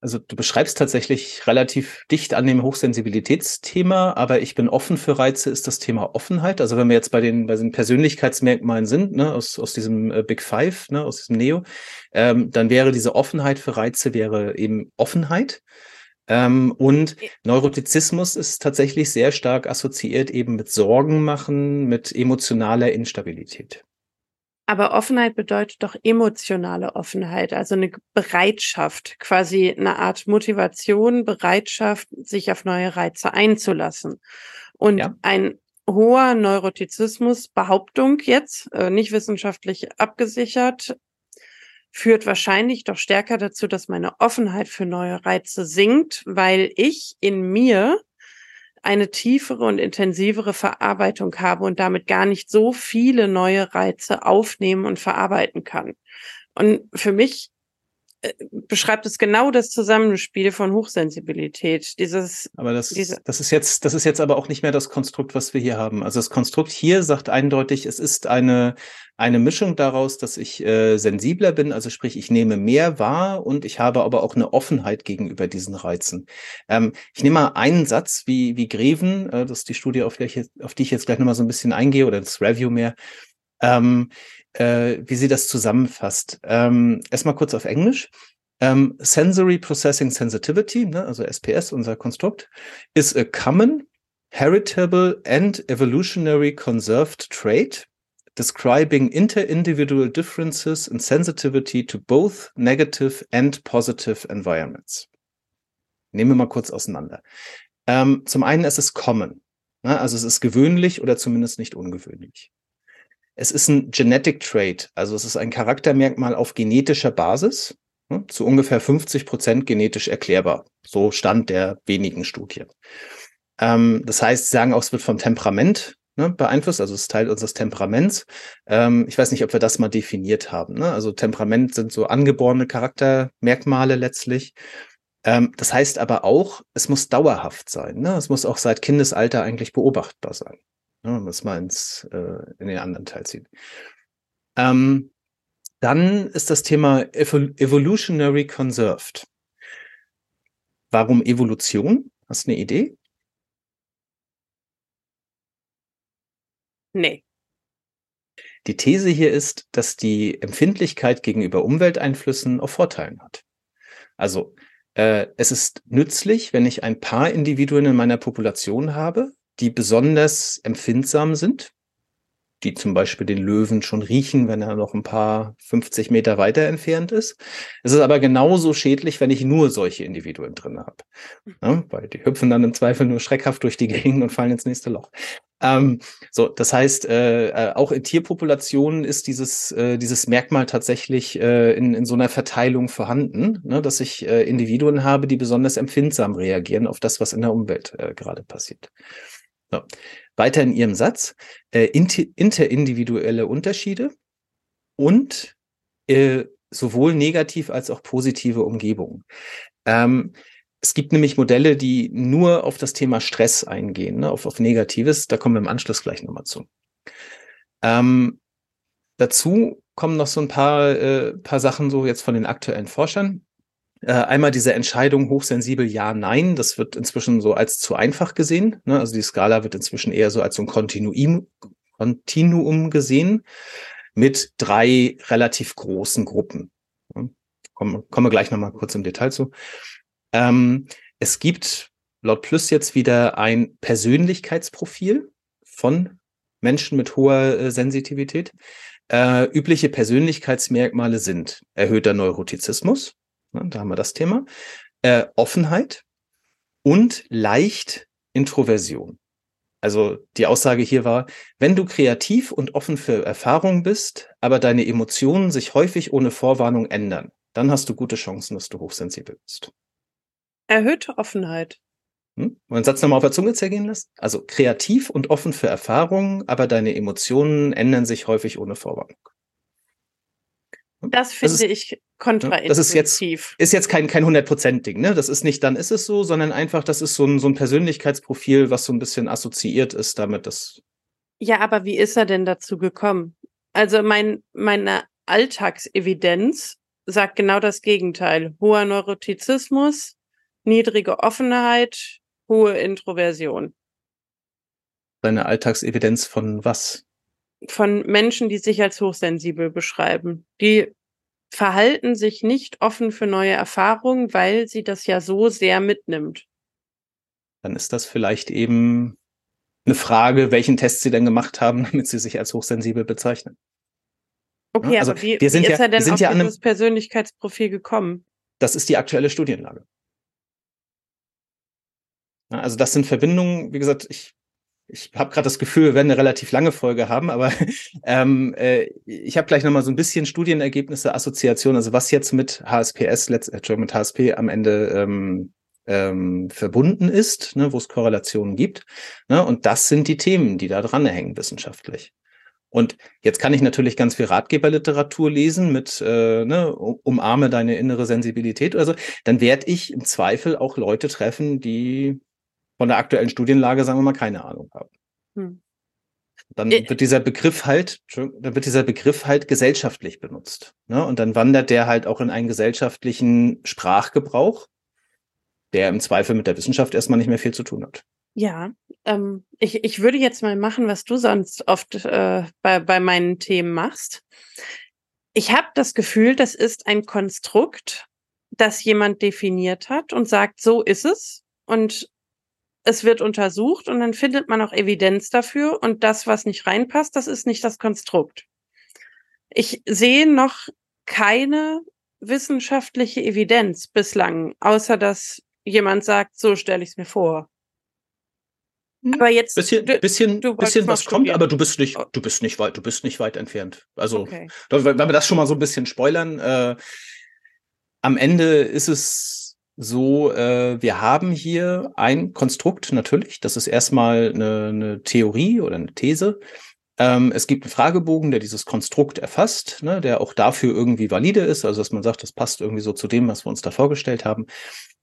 Also du beschreibst tatsächlich relativ dicht an dem Hochsensibilitätsthema, aber ich bin offen für Reize, ist das Thema Offenheit. Also wenn wir jetzt bei den, bei den Persönlichkeitsmerkmalen sind, ne, aus, aus diesem äh, Big Five, ne, aus diesem Neo, ähm, dann wäre diese Offenheit für Reize wäre eben Offenheit. Ähm, und Neurotizismus ist tatsächlich sehr stark assoziiert eben mit Sorgen machen, mit emotionaler Instabilität. Aber Offenheit bedeutet doch emotionale Offenheit, also eine Bereitschaft, quasi eine Art Motivation, Bereitschaft, sich auf neue Reize einzulassen. Und ja. ein hoher Neurotizismus, Behauptung jetzt, äh, nicht wissenschaftlich abgesichert, führt wahrscheinlich doch stärker dazu, dass meine Offenheit für neue Reize sinkt, weil ich in mir eine tiefere und intensivere Verarbeitung habe und damit gar nicht so viele neue Reize aufnehmen und verarbeiten kann. Und für mich beschreibt es genau das Zusammenspiel von Hochsensibilität. Dieses. Aber das, diese das ist jetzt, das ist jetzt aber auch nicht mehr das Konstrukt, was wir hier haben. Also das Konstrukt hier sagt eindeutig, es ist eine eine Mischung daraus, dass ich äh, sensibler bin, also sprich, ich nehme mehr wahr und ich habe aber auch eine Offenheit gegenüber diesen Reizen. Ähm, ich nehme mal einen Satz wie, wie Greven, äh, das ist die Studie, auf, welche, auf die ich jetzt gleich nochmal so ein bisschen eingehe, oder das Review mehr, ähm, äh, wie sie das zusammenfasst. Ähm, erstmal kurz auf Englisch. Um, ähm, sensory Processing Sensitivity, ne, also SPS, unser Konstrukt, is a common, heritable and evolutionary conserved trait describing inter-individual differences in sensitivity to both negative and positive environments. Nehmen wir mal kurz auseinander. Ähm, zum einen ist es common, ne? also es ist gewöhnlich oder zumindest nicht ungewöhnlich. Es ist ein Genetic Trait, also es ist ein Charaktermerkmal auf genetischer Basis, ne? zu ungefähr 50 Prozent genetisch erklärbar. So stand der wenigen Studien. Ähm, das heißt, sie sagen auch, es wird vom Temperament ne, beeinflusst, also es ist Teil unseres Temperaments. Ähm, ich weiß nicht, ob wir das mal definiert haben. Ne? Also Temperament sind so angeborene Charaktermerkmale letztlich. Ähm, das heißt aber auch, es muss dauerhaft sein. Ne? Es muss auch seit Kindesalter eigentlich beobachtbar sein. Ne? Man es mal ins, äh, in den anderen Teil zieht. Ähm, dann ist das Thema Evolutionary Conserved. Warum Evolution? Hast du eine Idee? Nee. Die These hier ist, dass die Empfindlichkeit gegenüber Umwelteinflüssen auf Vorteilen hat. Also äh, es ist nützlich, wenn ich ein paar Individuen in meiner Population habe, die besonders empfindsam sind, die zum Beispiel den Löwen schon riechen, wenn er noch ein paar 50 Meter weiter entfernt ist. Es ist aber genauso schädlich, wenn ich nur solche Individuen drin habe. Ja, weil die hüpfen dann im Zweifel nur schreckhaft durch die Gegend und fallen ins nächste Loch. Ähm, so, das heißt, äh, äh, auch in Tierpopulationen ist dieses, äh, dieses Merkmal tatsächlich äh, in, in so einer Verteilung vorhanden, ne, dass ich äh, Individuen habe, die besonders empfindsam reagieren auf das, was in der Umwelt äh, gerade passiert. So. Weiter in Ihrem Satz, äh, inter, interindividuelle Unterschiede und äh, sowohl negativ als auch positive Umgebungen. Ähm, es gibt nämlich Modelle, die nur auf das Thema Stress eingehen, ne, auf, auf Negatives. Da kommen wir im Anschluss gleich nochmal zu. Ähm, dazu kommen noch so ein paar, äh, paar Sachen so jetzt von den aktuellen Forschern. Äh, einmal diese Entscheidung hochsensibel ja, nein, das wird inzwischen so als zu einfach gesehen. Ne? Also die Skala wird inzwischen eher so als so ein Kontinuum, Kontinuum gesehen mit drei relativ großen Gruppen. Kommen, kommen wir gleich nochmal kurz im Detail zu. Ähm, es gibt laut Plus jetzt wieder ein Persönlichkeitsprofil von Menschen mit hoher äh, Sensitivität. Äh, übliche Persönlichkeitsmerkmale sind erhöhter Neurotizismus, ne, da haben wir das Thema, äh, Offenheit und leicht Introversion. Also die Aussage hier war, wenn du kreativ und offen für Erfahrungen bist, aber deine Emotionen sich häufig ohne Vorwarnung ändern, dann hast du gute Chancen, dass du hochsensibel bist. Erhöhte Offenheit. Hm? Und einen Satz nochmal auf der Zunge zergehen lassen? Also kreativ und offen für Erfahrungen, aber deine Emotionen ändern sich häufig ohne Vorwarnung. Das finde das ist, ich kontraintuitiv. Das ist jetzt, ist jetzt kein, kein 100%-Ding, ne? Das ist nicht, dann ist es so, sondern einfach, das ist so ein, so ein Persönlichkeitsprofil, was so ein bisschen assoziiert ist damit, dass. Ja, aber wie ist er denn dazu gekommen? Also mein, meine Alltagsevidenz sagt genau das Gegenteil. Hoher Neurotizismus, niedrige Offenheit, hohe Introversion. Deine Alltagsevidenz von was? Von Menschen, die sich als hochsensibel beschreiben. Die verhalten sich nicht offen für neue Erfahrungen, weil sie das ja so sehr mitnimmt. Dann ist das vielleicht eben eine Frage, welchen Test sie denn gemacht haben, [LAUGHS] damit sie sich als hochsensibel bezeichnen. Okay, also aber wie, wir sind wie ist ja, er denn auf ja dieses Persönlichkeitsprofil gekommen? Das ist die aktuelle Studienlage. Also das sind Verbindungen, wie gesagt, ich, ich habe gerade das Gefühl, wir werden eine relativ lange Folge haben, aber [LAUGHS] ähm, äh, ich habe gleich nochmal so ein bisschen Studienergebnisse, Assoziation, also was jetzt mit HSPS, äh, mit HSP am Ende ähm, ähm, verbunden ist, ne, wo es Korrelationen gibt. Ne, und das sind die Themen, die da dran hängen wissenschaftlich. Und jetzt kann ich natürlich ganz viel Ratgeberliteratur lesen mit äh, ne, umarme deine innere Sensibilität oder so. Dann werde ich im Zweifel auch Leute treffen, die von der aktuellen Studienlage, sagen wir mal, keine Ahnung haben. Hm. Dann äh. wird dieser Begriff halt, dann wird dieser Begriff halt gesellschaftlich benutzt. Ne? Und dann wandert der halt auch in einen gesellschaftlichen Sprachgebrauch, der im Zweifel mit der Wissenschaft erstmal nicht mehr viel zu tun hat. Ja, ähm, ich, ich würde jetzt mal machen, was du sonst oft äh, bei, bei meinen Themen machst. Ich habe das Gefühl, das ist ein Konstrukt, das jemand definiert hat und sagt, so ist es. Und es wird untersucht und dann findet man auch Evidenz dafür. Und das, was nicht reinpasst, das ist nicht das Konstrukt. Ich sehe noch keine wissenschaftliche Evidenz bislang, außer dass jemand sagt, so stelle ich es mir vor. Hm. Aber jetzt bisschen, du, bisschen, du bisschen was kommt, aber du bist nicht, oh. du bist nicht weit, du bist nicht weit entfernt. Also, okay. wenn wir das schon mal so ein bisschen spoilern, äh, am Ende ist es so, äh, wir haben hier ein Konstrukt natürlich. Das ist erstmal eine, eine Theorie oder eine These. Ähm, es gibt einen Fragebogen, der dieses Konstrukt erfasst, ne, der auch dafür irgendwie valide ist, also dass man sagt, das passt irgendwie so zu dem, was wir uns da vorgestellt haben.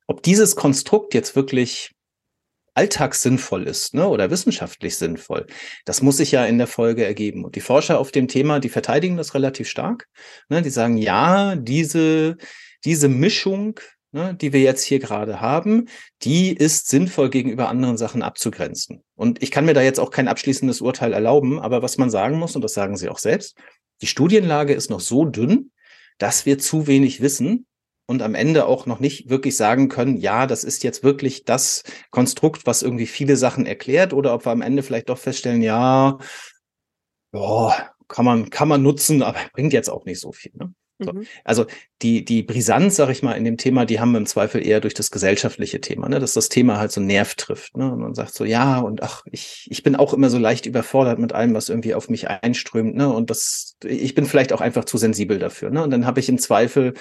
Ob dieses Konstrukt jetzt wirklich alltagssinnvoll ist ne, oder wissenschaftlich sinnvoll, das muss sich ja in der Folge ergeben. Und die Forscher auf dem Thema, die verteidigen das relativ stark. Ne, die sagen, ja, diese, diese Mischung, ne, die wir jetzt hier gerade haben, die ist sinnvoll gegenüber anderen Sachen abzugrenzen. Und ich kann mir da jetzt auch kein abschließendes Urteil erlauben, aber was man sagen muss, und das sagen sie auch selbst, die Studienlage ist noch so dünn, dass wir zu wenig wissen, und am Ende auch noch nicht wirklich sagen können, ja, das ist jetzt wirklich das Konstrukt, was irgendwie viele Sachen erklärt, oder ob wir am Ende vielleicht doch feststellen, ja, ja, kann man, kann man nutzen, aber bringt jetzt auch nicht so viel. Ne? So. Mhm. Also die, die Brisanz, sag ich mal, in dem Thema, die haben wir im Zweifel eher durch das gesellschaftliche Thema, ne? dass das Thema halt so Nerv trifft. Ne? Und man sagt so, ja, und ach, ich, ich bin auch immer so leicht überfordert mit allem, was irgendwie auf mich einströmt. Ne? Und das, ich bin vielleicht auch einfach zu sensibel dafür. Ne? Und dann habe ich im Zweifel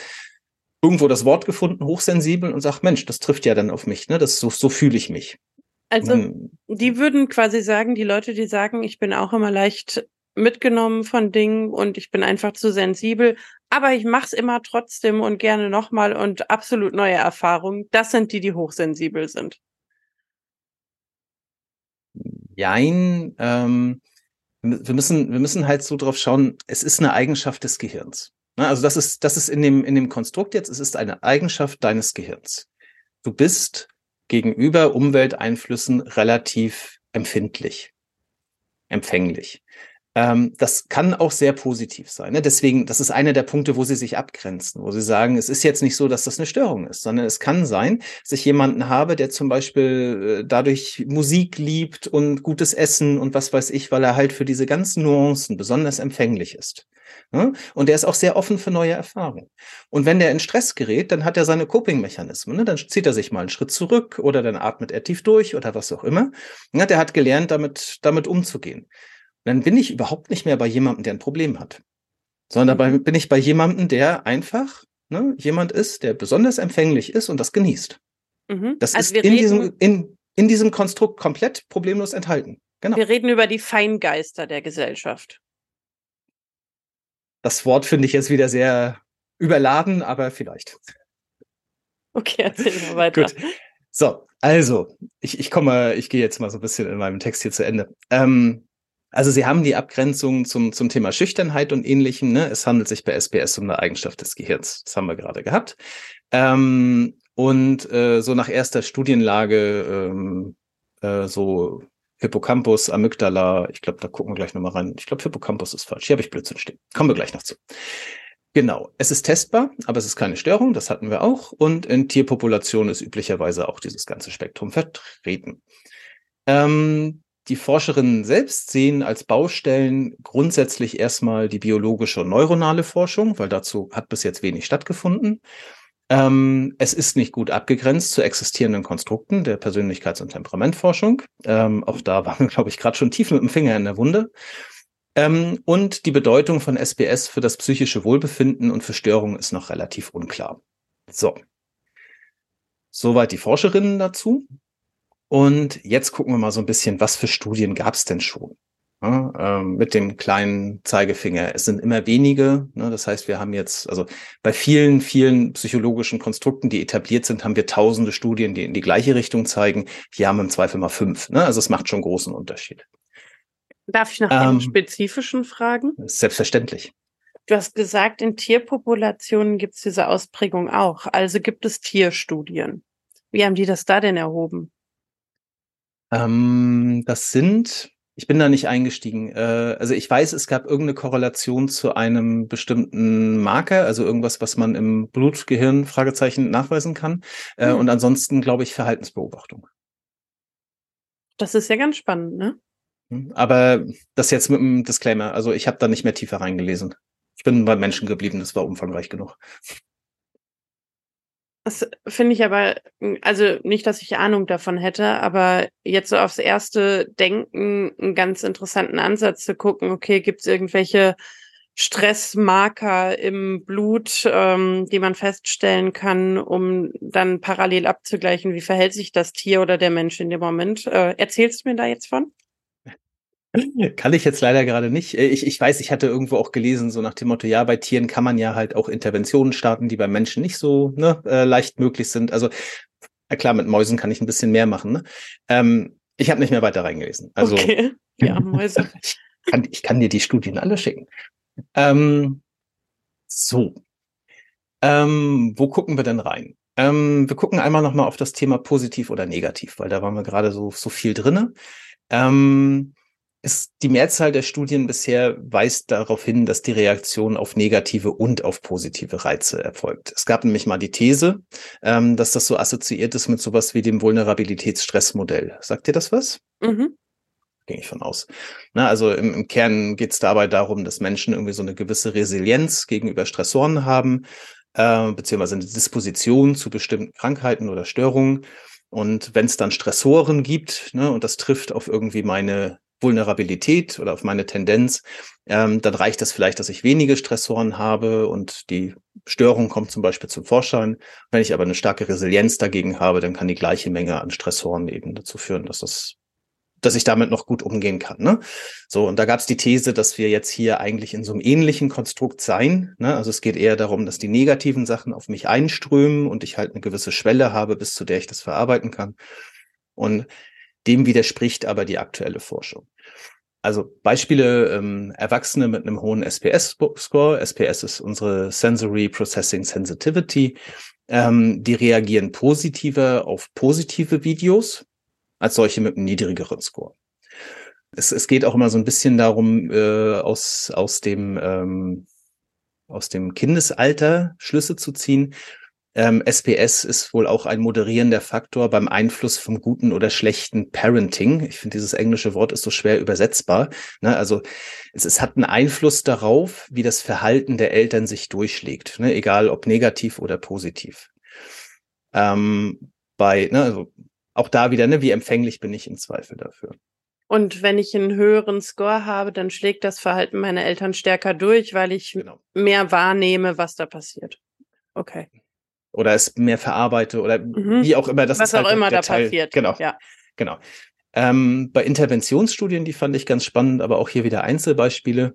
irgendwo das Wort gefunden, hochsensibel, und sagt, Mensch, das trifft ja dann auf mich, ne? Das so, so fühle ich mich. Also dann, die würden quasi sagen, die Leute, die sagen, ich bin auch immer leicht mitgenommen von Dingen und ich bin einfach zu sensibel, aber ich mache es immer trotzdem und gerne nochmal und absolut neue Erfahrungen. Das sind die, die hochsensibel sind. Jein, ähm, wir müssen, wir müssen halt so drauf schauen, es ist eine Eigenschaft des Gehirns. Ne, also das ist, das ist in dem, in dem Konstrukt jetzt, es ist eine Eigenschaft deines Gehirns. Du bist gegenüber Umwelteinflüssen relativ empfindlich, empfänglich. Ähm, das kann auch sehr positiv sein. Ne? Deswegen, das ist einer der Punkte, wo sie sich abgrenzen, wo sie sagen, es ist jetzt nicht so, dass das eine Störung ist, sondern es kann sein, dass ich jemanden habe, der zum Beispiel äh, dadurch Musik liebt und gutes Essen und was weiß ich, weil er halt für diese ganzen Nuancen besonders empfänglich ist. Ne? Und der ist auch sehr offen für neue Erfahrungen. Und wenn der in Stress gerät, dann hat er seine Coping-Mechanismen. Ne? Dann zieht er sich mal einen Schritt zurück oder dann atmet er tief durch oder was auch immer. Ja, der hat gelernt, damit, damit umzugehen. Dann bin ich überhaupt nicht mehr bei jemandem, der ein Problem hat. Sondern dabei bin ich bei jemandem, der einfach ne, jemand ist, der besonders empfänglich ist und das genießt. Mhm. Das also ist in diesem, in, in diesem Konstrukt komplett problemlos enthalten. Genau. Wir reden über die Feingeister der Gesellschaft. das Wort finde ich jetzt wieder sehr überladen, aber vielleicht. Okay, erzähl mal weiter. Gut. So, also, ich, ich komme, ich gehe jetzt mal so ein bisschen in meinem Text hier zu Ende. Ähm, also Sie haben die Abgrenzung zum, zum Thema Schüchternheit und ähnlichem. Ne? Es handelt sich bei SPS um eine Eigenschaft des Gehirns. Das haben wir gerade gehabt. Ähm, und äh, so nach erster Studienlage, ähm, äh, so Hippocampus, Amygdala, ich glaube, da gucken wir gleich nochmal rein. Ich glaube, Hippocampus ist falsch. Hier habe ich Blödsinn stehen. Kommen wir gleich noch zu. Genau, es ist testbar, aber es ist keine Störung, das hatten wir auch. Und in Tierpopulationen ist üblicherweise auch dieses ganze Spektrum vertreten. Ähm, die Forscherinnen selbst sehen als Baustellen grundsätzlich erstmal die biologische und neuronale Forschung, weil dazu hat bis jetzt wenig stattgefunden. Ähm, es ist nicht gut abgegrenzt zu existierenden Konstrukten der Persönlichkeits- und Temperamentforschung. Ähm, auch da waren wir, [LAUGHS] glaube ich, gerade schon tief mit dem Finger in der Wunde. Ähm, und die Bedeutung von SPS für das psychische Wohlbefinden und für Störungen ist noch relativ unklar. So. Soweit die Forscherinnen dazu. Und jetzt gucken wir mal so ein bisschen, was für Studien gab es denn schon? Ja, ähm, mit dem kleinen Zeigefinger. Es sind immer wenige. Ne? Das heißt, wir haben jetzt, also bei vielen, vielen psychologischen Konstrukten, die etabliert sind, haben wir tausende Studien, die in die gleiche Richtung zeigen. Hier haben wir im Zweifel mal fünf. Ne? Also es macht schon großen Unterschied. Darf ich nach ähm, einem spezifischen fragen? Selbstverständlich. Du hast gesagt, in Tierpopulationen gibt es diese Ausprägung auch. Also gibt es Tierstudien. Wie haben die das da denn erhoben? Ähm, das sind, ich bin da nicht eingestiegen. Äh, also ich weiß, es gab irgendeine Korrelation zu einem bestimmten Marker, also irgendwas, was man im Blutgehirn Fragezeichen nachweisen kann. Äh, hm. Und ansonsten glaube ich Verhaltensbeobachtung. Das ist ja ganz spannend, ne? Hm, aber das jetzt mit einem Disclaimer. Also ich habe da nicht mehr tiefer reingelesen. Ich bin bei Menschen geblieben, das war umfangreich genug. Das finde ich aber, also nicht, dass ich Ahnung davon hätte, aber jetzt so aufs erste Denken einen ganz interessanten Ansatz zu gucken, okay, gibt es irgendwelche Stressmarker im Blut, ähm, die man feststellen kann, um dann parallel abzugleichen, wie verhält sich das Tier oder der Mensch in dem Moment. Äh, erzählst du mir da jetzt von? Kann ich jetzt leider gerade nicht. Äh, ich, ich weiß, ich hatte irgendwo auch gelesen, so nach dem Motto, ja, bei Tieren kann man ja halt auch Interventionen starten, die bei Menschen nicht so ne, äh, leicht möglich sind. Also klar, mit Mäusen kann ich ein bisschen mehr machen. Ne? Ähm, ich habe nicht mehr weiter reingelesen. Also, okay, [LAUGHS] ja, Mäuse. ich, kann, ich kann dir die Studien alle schicken. Ähm, so. Ähm, wo gucken wir denn rein? Ähm, wir gucken einmal nochmal auf das Thema positiv oder negativ, weil da waren wir gerade so, so viel drinne. Ähm, ist die Mehrzahl der Studien bisher weist darauf hin, dass die Reaktion auf negative und auf positive Reize erfolgt. Es gab nämlich mal die These, ähm, dass das so assoziiert ist mit sowas wie dem Vulnerabilitätsstressmodell. Sagt dir das was? Mhm. Ging ich von aus. Na, also im, im Kern geht es dabei darum, dass Menschen irgendwie so eine gewisse Resilienz gegenüber Stressoren haben, äh, beziehungsweise eine Disposition zu bestimmten Krankheiten oder Störungen. Und wenn es dann Stressoren gibt, ne, und das trifft auf irgendwie meine Vulnerabilität oder auf meine Tendenz, ähm, dann reicht das vielleicht, dass ich wenige Stressoren habe und die Störung kommt zum Beispiel zum Vorschein. Wenn ich aber eine starke Resilienz dagegen habe, dann kann die gleiche Menge an Stressoren eben dazu führen, dass das dass ich damit noch gut umgehen kann. Ne? So, und da gab es die These, dass wir jetzt hier eigentlich in so einem ähnlichen Konstrukt sein. Ne? Also es geht eher darum, dass die negativen Sachen auf mich einströmen und ich halt eine gewisse Schwelle habe, bis zu der ich das verarbeiten kann. Und dem widerspricht aber die aktuelle Forschung. Also Beispiele, ähm, Erwachsene mit einem hohen SPS-Score, SPS ist unsere Sensory Processing Sensitivity, ähm, die reagieren positiver auf positive Videos als solche mit einem niedrigeren Score. Es, es geht auch immer so ein bisschen darum, äh, aus, aus dem ähm, aus dem Kindesalter Schlüsse zu ziehen. Ähm, SPS ist wohl auch ein moderierender Faktor beim Einfluss vom guten oder schlechten Parenting. Ich finde, dieses englische Wort ist so schwer übersetzbar. Ne? Also es, es, hat einen Einfluss darauf, wie das Verhalten der Eltern sich durchschlägt, ne? egal ob negativ oder positiv. Ähm, bei, ne, also auch da wieder, ne, wie empfänglich bin ich im Zweifel dafür. Und wenn ich einen höheren Score habe, dann schlägt das Verhalten meiner Eltern stärker durch, weil ich genau. mehr wahrnehme, was da passiert. Okay oder es mehr verarbeite oder mhm. wie auch immer das Was ist. Was halt auch immer da Teil. passiert. Genau. Ja. Genau. Ähm, bei Interventionsstudien, die fand ich ganz spannend, aber auch hier wieder Einzelbeispiele.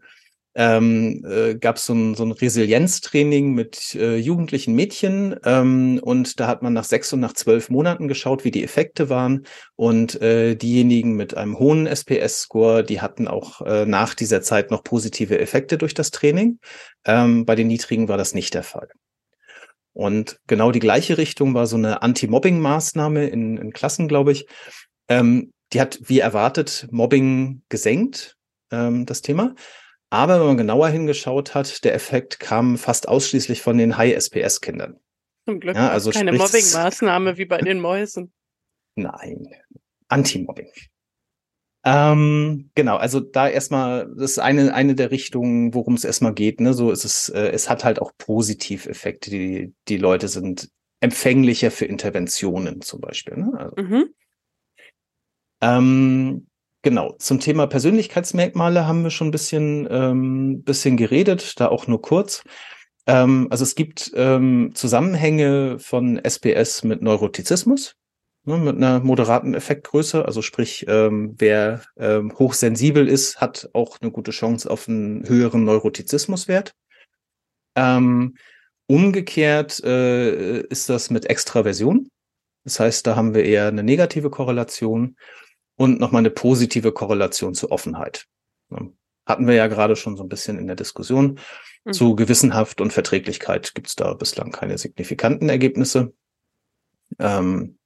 ähm, äh, gab so ein, so ein Resilienztraining mit äh, jugendlichen Mädchen ähm, und da hat man nach sechs und nach zwölf Monaten geschaut, wie die Effekte waren und äh, diejenigen mit einem hohen SPS-Score, die hatten auch äh, nach dieser Zeit noch positive Effekte durch das Training. Ähm, bei den niedrigen war das nicht der Fall. Und genau die gleiche Richtung war so eine Anti-Mobbing-Maßnahme in, in Klassen, glaube ich. Ähm, die hat wie erwartet Mobbing gesenkt, ähm, das Thema. Aber wenn man genauer hingeschaut hat, der Effekt kam fast ausschließlich von den High-SPS-Kindern. Zum Glück ja, also keine Mobbing-Maßnahme wie bei den Mäusen. Nein, Anti-Mobbing. Ähm, genau, also da erstmal, das ist eine, eine der Richtungen, worum es erstmal geht. Ne? So ist es, äh, es hat halt auch Positiveffekte. Die, die Leute sind empfänglicher für Interventionen zum Beispiel. Ne? Also, mhm. ähm, Genau, zum Thema Persönlichkeitsmerkmale haben wir schon ein bisschen, ähm, bisschen geredet, da auch nur kurz. Ähm, also es gibt ähm, Zusammenhänge von SPS mit Neurotizismus, ne, mit einer moderaten Effektgröße. Also sprich, ähm, wer ähm, hochsensibel ist, hat auch eine gute Chance auf einen höheren Neurotizismuswert. Ähm, umgekehrt äh, ist das mit Extraversion. Das heißt, da haben wir eher eine negative Korrelation und nochmal eine positive Korrelation zur Offenheit. Hatten wir ja gerade schon so ein bisschen in der Diskussion. Mhm. Zu Gewissenhaft und Verträglichkeit gibt es da bislang keine signifikanten Ergebnisse. Ähm,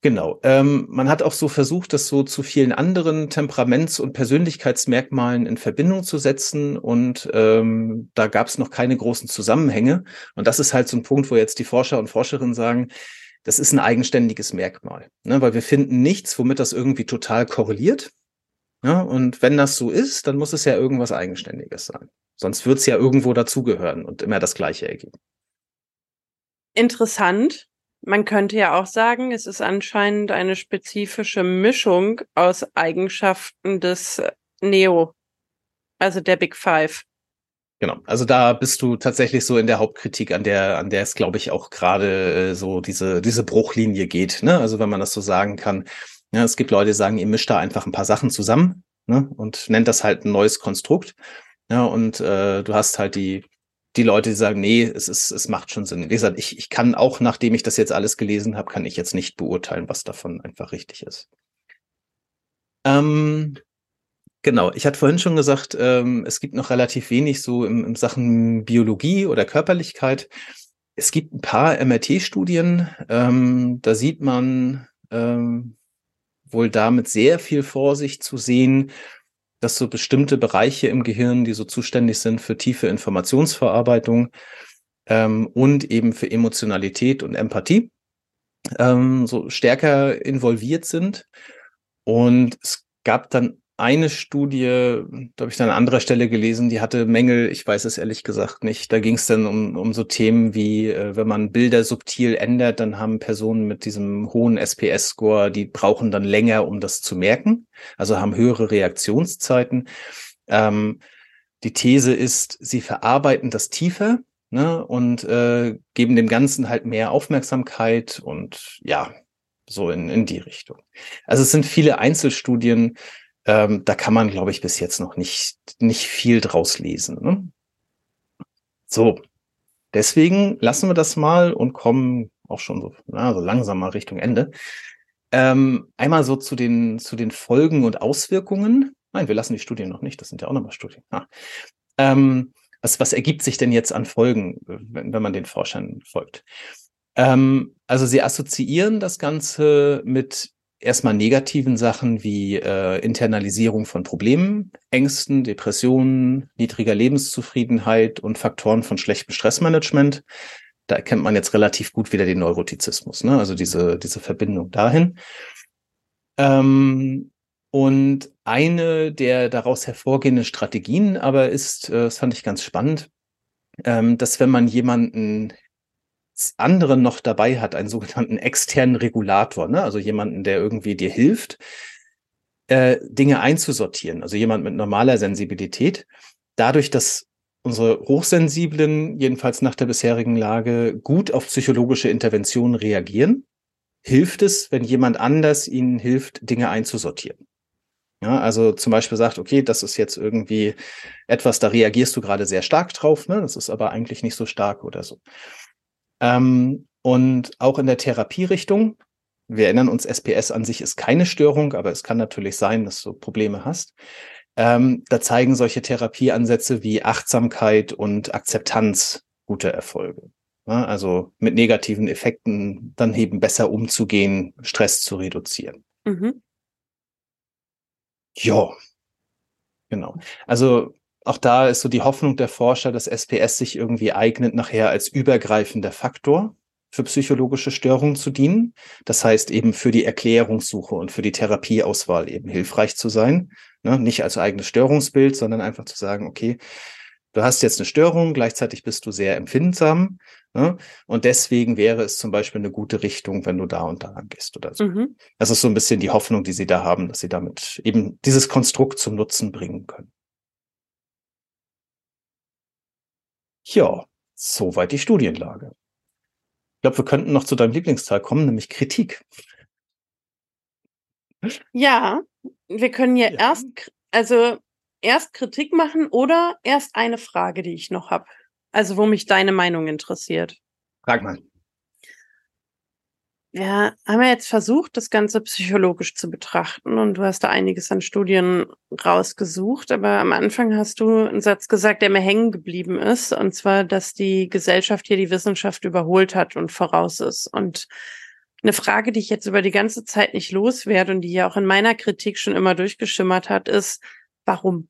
genau. Ähm, man hat auch so versucht, das so zu vielen anderen Temperaments- und Persönlichkeitsmerkmalen in Verbindung zu setzen. Und ähm, da gab es noch keine großen Zusammenhänge. Und das ist halt so ein Punkt, wo jetzt die Forscher und Forscherinnen sagen, das ist ein eigenständiges Merkmal, ne? weil wir finden nichts, womit das irgendwie total korreliert. Ja? Und wenn das so ist, dann muss es ja irgendwas Eigenständiges sein. Sonst wird es ja irgendwo dazugehören und immer das Gleiche ergeben. Interessant. Man könnte ja auch sagen, es ist anscheinend eine spezifische Mischung aus Eigenschaften des Neo, also der Big Five. Genau, also da bist du tatsächlich so in der Hauptkritik, an der, an der es, glaube ich, auch gerade äh, so diese, diese Bruchlinie geht. Ne? Also wenn man das so sagen kann. Ja, es gibt Leute, die sagen, ihr mischt da einfach ein paar Sachen zusammen ne? und nennt das halt ein neues Konstrukt. Ja, und äh, du hast halt die, die Leute, die sagen, nee, es ist, es macht schon Sinn. Wie gesagt, ich, ich kann auch, nachdem ich das jetzt alles gelesen habe, kann ich jetzt nicht beurteilen, was davon einfach richtig ist. Ähm, Genau, ich hatte vorhin schon gesagt, ähm, es gibt noch relativ wenig so im, im Sachen Biologie oder Körperlichkeit. Es gibt ein paar MRT-Studien, ähm, da sieht man ähm, wohl da mit sehr viel Vorsicht zu sehen, dass so bestimmte Bereiche im Gehirn, die so zuständig sind für tiefe Informationsverarbeitung ähm, und eben für Emotionalität und Empathie, ähm, so stärker involviert sind. Und es gab dann eine Studie, da habe ich dann an anderer Stelle gelesen, die hatte Mängel, ich weiß es ehrlich gesagt nicht. Da ging es dann um, um so Themen wie, äh, wenn man Bilder subtil ändert, dann haben Personen mit diesem hohen SPS-Score, die brauchen dann länger, um das zu merken, also haben höhere Reaktionszeiten. Ähm, die These ist, sie verarbeiten das tiefer ne, und äh, geben dem Ganzen halt mehr Aufmerksamkeit und ja, so in, in die Richtung. Also es sind viele Einzelstudien, ähm, da kann man, glaube ich, bis jetzt noch nicht, nicht viel draus lesen. Ne? So, deswegen lassen wir das mal und kommen auch schon so, na, so langsam mal Richtung Ende. Ähm, einmal so zu den, zu den Folgen und Auswirkungen. Nein, wir lassen die Studien noch nicht, das sind ja auch nochmal Studien. Ah. Ähm, was, was ergibt sich denn jetzt an Folgen, wenn, wenn man den Forschern folgt? Ähm, also sie assoziieren das Ganze mit erstmal negativen Sachen wie äh, Internalisierung von Problemen, Ängsten, Depressionen, niedriger Lebenszufriedenheit und Faktoren von schlechtem Stressmanagement. Da erkennt man jetzt relativ gut wieder den Neurotizismus, ne? also diese, diese Verbindung dahin. Ähm, und eine der daraus hervorgehenden Strategien aber ist, äh, das fand ich ganz spannend, ähm, dass wenn man jemanden anderen noch dabei hat, einen sogenannten externen Regulator, ne? also jemanden, der irgendwie dir hilft, äh, Dinge einzusortieren, also jemand mit normaler Sensibilität. Dadurch, dass unsere Hochsensiblen, jedenfalls nach der bisherigen Lage, gut auf psychologische Interventionen reagieren, hilft es, wenn jemand anders ihnen hilft, Dinge einzusortieren. Ja, also zum Beispiel sagt, okay, das ist jetzt irgendwie etwas, da reagierst du gerade sehr stark drauf, ne? Das ist aber eigentlich nicht so stark oder so. Ähm, und auch in der Therapierichtung, wir erinnern uns, SPS an sich ist keine Störung, aber es kann natürlich sein, dass du Probleme hast. Ähm, da zeigen solche Therapieansätze wie Achtsamkeit und Akzeptanz gute Erfolge. Ja, also mit negativen Effekten dann eben besser umzugehen, Stress zu reduzieren. Mhm. Ja, genau. Also auch da ist so die Hoffnung der Forscher, dass SPS sich irgendwie eignet, nachher als übergreifender Faktor für psychologische Störungen zu dienen. Das heißt eben für die Erklärungssuche und für die Therapieauswahl eben hilfreich zu sein. Ne? Nicht als eigenes Störungsbild, sondern einfach zu sagen, okay, du hast jetzt eine Störung, gleichzeitig bist du sehr empfindsam. Ne? Und deswegen wäre es zum Beispiel eine gute Richtung, wenn du da und da gehst oder so. Mhm. Das ist so ein bisschen die Hoffnung, die sie da haben, dass sie damit eben dieses Konstrukt zum Nutzen bringen können. Ja, soweit die Studienlage. Ich glaube, wir könnten noch zu deinem Lieblingsteil kommen, nämlich Kritik. Ja, wir können ja, ja. erst, also erst Kritik machen oder erst eine Frage, die ich noch habe. Also wo mich deine Meinung interessiert. Frag mal. Wir haben ja jetzt versucht, das Ganze psychologisch zu betrachten und du hast da einiges an Studien rausgesucht, aber am Anfang hast du einen Satz gesagt, der mir hängen geblieben ist, und zwar, dass die Gesellschaft hier die Wissenschaft überholt hat und voraus ist. Und eine Frage, die ich jetzt über die ganze Zeit nicht loswerde und die ja auch in meiner Kritik schon immer durchgeschimmert hat, ist, warum?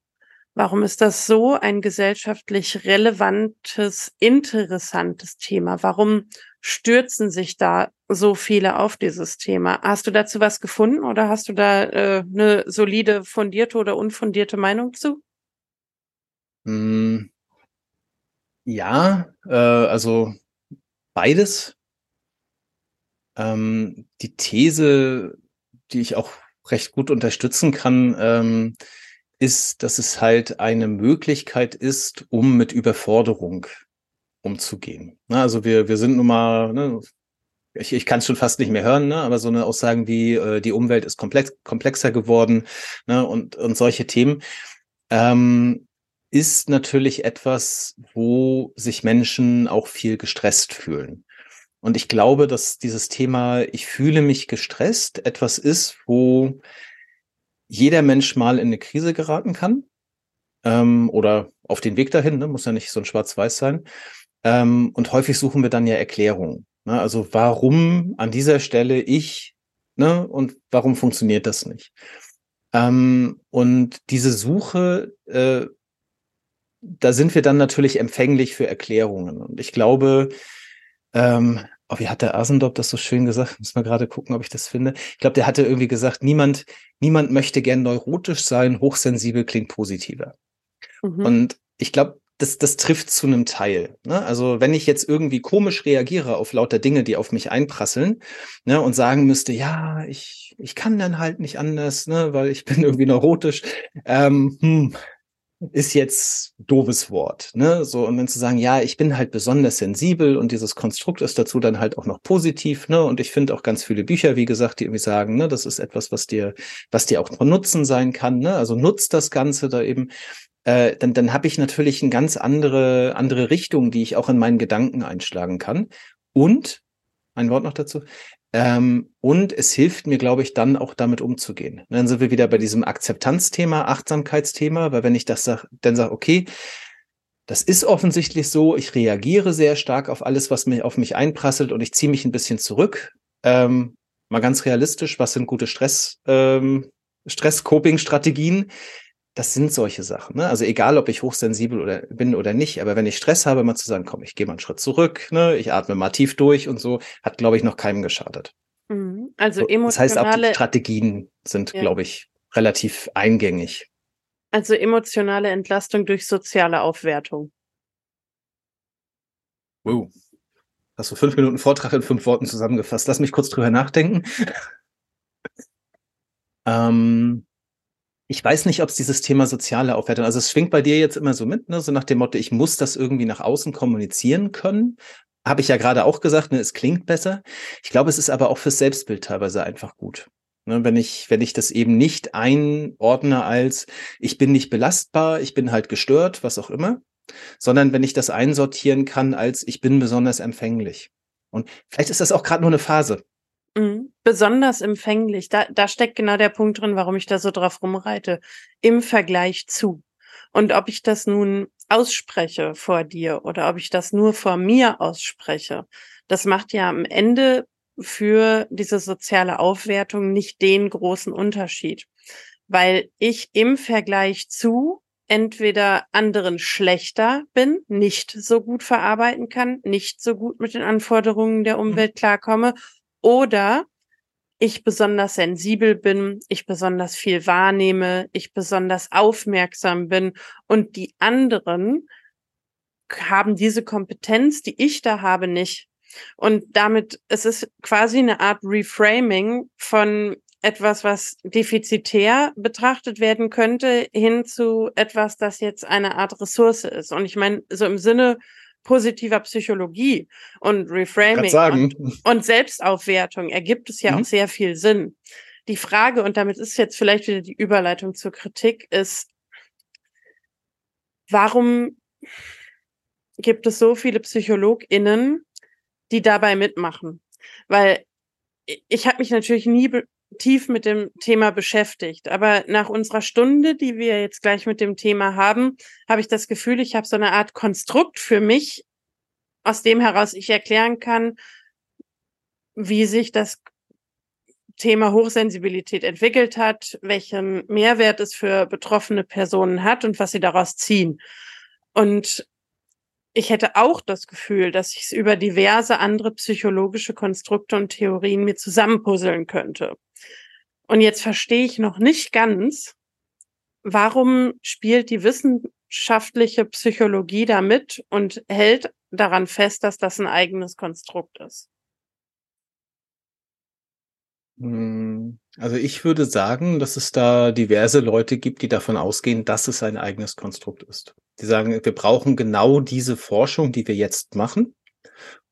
Warum ist das so ein gesellschaftlich relevantes, interessantes Thema? Warum stürzen sich da so viele auf dieses Thema? Hast du dazu was gefunden oder hast du da äh, eine solide, fundierte oder unfundierte Meinung zu? Mm, ja, äh, also beides. Ähm, die These, die ich auch recht gut unterstützen kann, ähm, ist, dass es halt eine Möglichkeit ist, um mit Überforderung umzugehen. Also wir, wir sind nun mal, ne, ich, ich kann es schon fast nicht mehr hören, ne, aber so eine Aussagen wie äh, die Umwelt ist komplex, komplexer geworden ne, und, und solche Themen ähm, ist natürlich etwas, wo sich Menschen auch viel gestresst fühlen. Und ich glaube, dass dieses Thema, ich fühle mich gestresst, etwas ist, wo jeder Mensch mal in eine Krise geraten kann ähm, oder auf den Weg dahin, ne? muss ja nicht so ein Schwarz-Weiß sein. Ähm, und häufig suchen wir dann ja Erklärungen. Ne? Also warum an dieser Stelle ich ne? und warum funktioniert das nicht? Ähm, und diese Suche, äh, da sind wir dann natürlich empfänglich für Erklärungen. Und ich glaube, ähm, oh, wie hat der Asendorf das so schön gesagt? Muss mal gerade gucken, ob ich das finde. Ich glaube, der hatte irgendwie gesagt, niemand, niemand möchte gern neurotisch sein, hochsensibel klingt positiver. Mhm. Und ich glaube, das, das trifft zu einem Teil. Ne? Also wenn ich jetzt irgendwie komisch reagiere auf lauter Dinge, die auf mich einprasseln, ne, und sagen müsste, ja, ich, ich kann dann halt nicht anders, ne, weil ich bin [LAUGHS] irgendwie neurotisch, ähm, hm, ist jetzt doofes Wort, ne? So und dann zu sagen, ja, ich bin halt besonders sensibel und dieses Konstrukt ist dazu dann halt auch noch positiv, ne? Und ich finde auch ganz viele Bücher, wie gesagt, die irgendwie sagen, ne, das ist etwas, was dir, was dir auch von Nutzen sein kann, ne? Also nutzt das Ganze da eben. Äh, dann dann habe ich natürlich eine ganz andere andere Richtung, die ich auch in meinen Gedanken einschlagen kann. Und ein Wort noch dazu. Ähm, und es hilft mir, glaube ich, dann auch damit umzugehen. Dann sind wir wieder bei diesem Akzeptanzthema, Achtsamkeitsthema, weil wenn ich das sag, dann sage, okay, das ist offensichtlich so, ich reagiere sehr stark auf alles, was mir auf mich einprasselt und ich ziehe mich ein bisschen zurück. Ähm, mal ganz realistisch, was sind gute Stress, ähm, Stress-Coping-Strategien? Das sind solche Sachen. Ne? Also egal, ob ich hochsensibel oder bin oder nicht, aber wenn ich Stress habe, mal zu sagen, komm, ich gehe mal einen Schritt zurück, ne? ich atme mal tief durch und so, hat, glaube ich, noch keinem geschadet. Mhm. Also emotionale. Das heißt, auch die Strategien sind, ja. glaube ich, relativ eingängig. Also emotionale Entlastung durch soziale Aufwertung. Wow. Hast du fünf Minuten Vortrag in fünf Worten zusammengefasst? Lass mich kurz drüber nachdenken. [LAUGHS] ähm, ich weiß nicht, ob es dieses Thema soziale Aufwertung, also es schwingt bei dir jetzt immer so mit, ne? so nach dem Motto, ich muss das irgendwie nach außen kommunizieren können. Habe ich ja gerade auch gesagt, ne, es klingt besser. Ich glaube, es ist aber auch fürs Selbstbild teilweise einfach gut. Ne, wenn ich, wenn ich das eben nicht einordne als, ich bin nicht belastbar, ich bin halt gestört, was auch immer, sondern wenn ich das einsortieren kann als, ich bin besonders empfänglich. Und vielleicht ist das auch gerade nur eine Phase. Mhm. Besonders empfänglich. Da, da steckt genau der Punkt drin, warum ich da so drauf rumreite. Im Vergleich zu. Und ob ich das nun ausspreche vor dir oder ob ich das nur vor mir ausspreche, das macht ja am Ende für diese soziale Aufwertung nicht den großen Unterschied, weil ich im Vergleich zu entweder anderen schlechter bin, nicht so gut verarbeiten kann, nicht so gut mit den Anforderungen der mhm. Umwelt klarkomme oder ich besonders sensibel bin, ich besonders viel wahrnehme, ich besonders aufmerksam bin und die anderen haben diese Kompetenz, die ich da habe, nicht. Und damit, es ist quasi eine Art Reframing von etwas, was defizitär betrachtet werden könnte, hin zu etwas, das jetzt eine Art Ressource ist. Und ich meine, so im Sinne positiver Psychologie und Reframing und, und, Selbstaufwertung ergibt es ja mhm. auch sehr viel Sinn. Die Frage, und damit ist jetzt vielleicht wieder die Überleitung zur Kritik, ist, warum gibt es so viele PsychologInnen, die dabei mitmachen. Weil ich habe mich natürlich nie tief mit dem Thema beschäftigt. Aber nach unserer Stunde, die wir jetzt gleich mit dem Thema haben, habe ich das Gefühl, ich habe so eine Art Konstrukt für mich, aus dem heraus ich erklären kann, wie sich das Thema Hochsensibilität entwickelt hat, welchen Mehrwert es für betroffene Personen hat und was sie daraus ziehen. Und ich hätte auch das Gefühl, dass ich es über diverse andere psychologische Konstrukte und Theorien mir zusammenpuzzeln könnte. Und jetzt verstehe ich noch nicht ganz, warum spielt die wissenschaftliche Psychologie damit und hält daran fest, dass das ein eigenes Konstrukt ist. Hm, also ich würde sagen, dass es da diverse Leute gibt, die davon ausgehen, dass es ein eigenes Konstrukt ist. Die sagen, wir brauchen genau diese Forschung, die wir jetzt machen,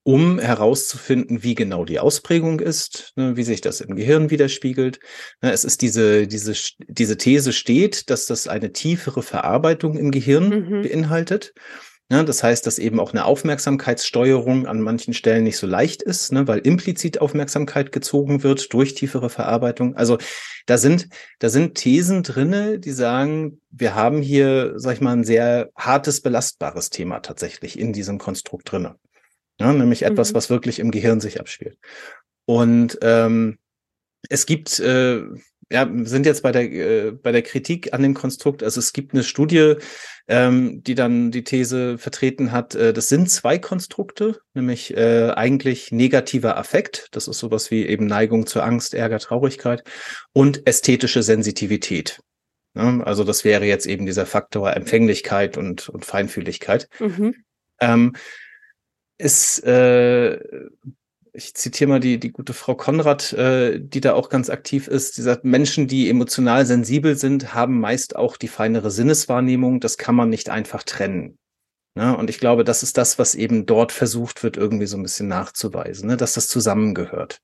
um herauszufinden, wie genau die Ausprägung ist, ne, wie sich das im Gehirn widerspiegelt. Ne, es ist diese, diese, diese These steht, dass das eine tiefere Verarbeitung im Gehirn mhm. beinhaltet. Ja, das heißt, dass eben auch eine Aufmerksamkeitssteuerung an manchen Stellen nicht so leicht ist, ne, weil implizit Aufmerksamkeit gezogen wird durch tiefere Verarbeitung. Also da sind, da sind Thesen drinne, die sagen, wir haben hier, sag ich mal, ein sehr hartes, belastbares Thema tatsächlich in diesem Konstrukt drinne. Ja, nämlich etwas, mhm. was wirklich im Gehirn sich abspielt. Und ähm, es gibt äh, ja, wir sind jetzt bei der, äh, bei der Kritik an dem Konstrukt. Also es gibt eine Studie, ähm, die dann die These vertreten hat, äh, das sind zwei Konstrukte, nämlich äh, eigentlich negativer Affekt, das ist sowas wie eben Neigung zur Angst, Ärger, Traurigkeit und ästhetische Sensitivität. Ja, also das wäre jetzt eben dieser Faktor Empfänglichkeit und, und Feinfühligkeit. Mhm. Ähm, ist äh, ich zitiere mal die, die gute Frau Konrad, äh, die da auch ganz aktiv ist. Die sagt, Menschen, die emotional sensibel sind, haben meist auch die feinere Sinneswahrnehmung. Das kann man nicht einfach trennen. Ne? und ich glaube, das ist das, was eben dort versucht wird, irgendwie so ein bisschen nachzuweisen, ne? dass das zusammengehört.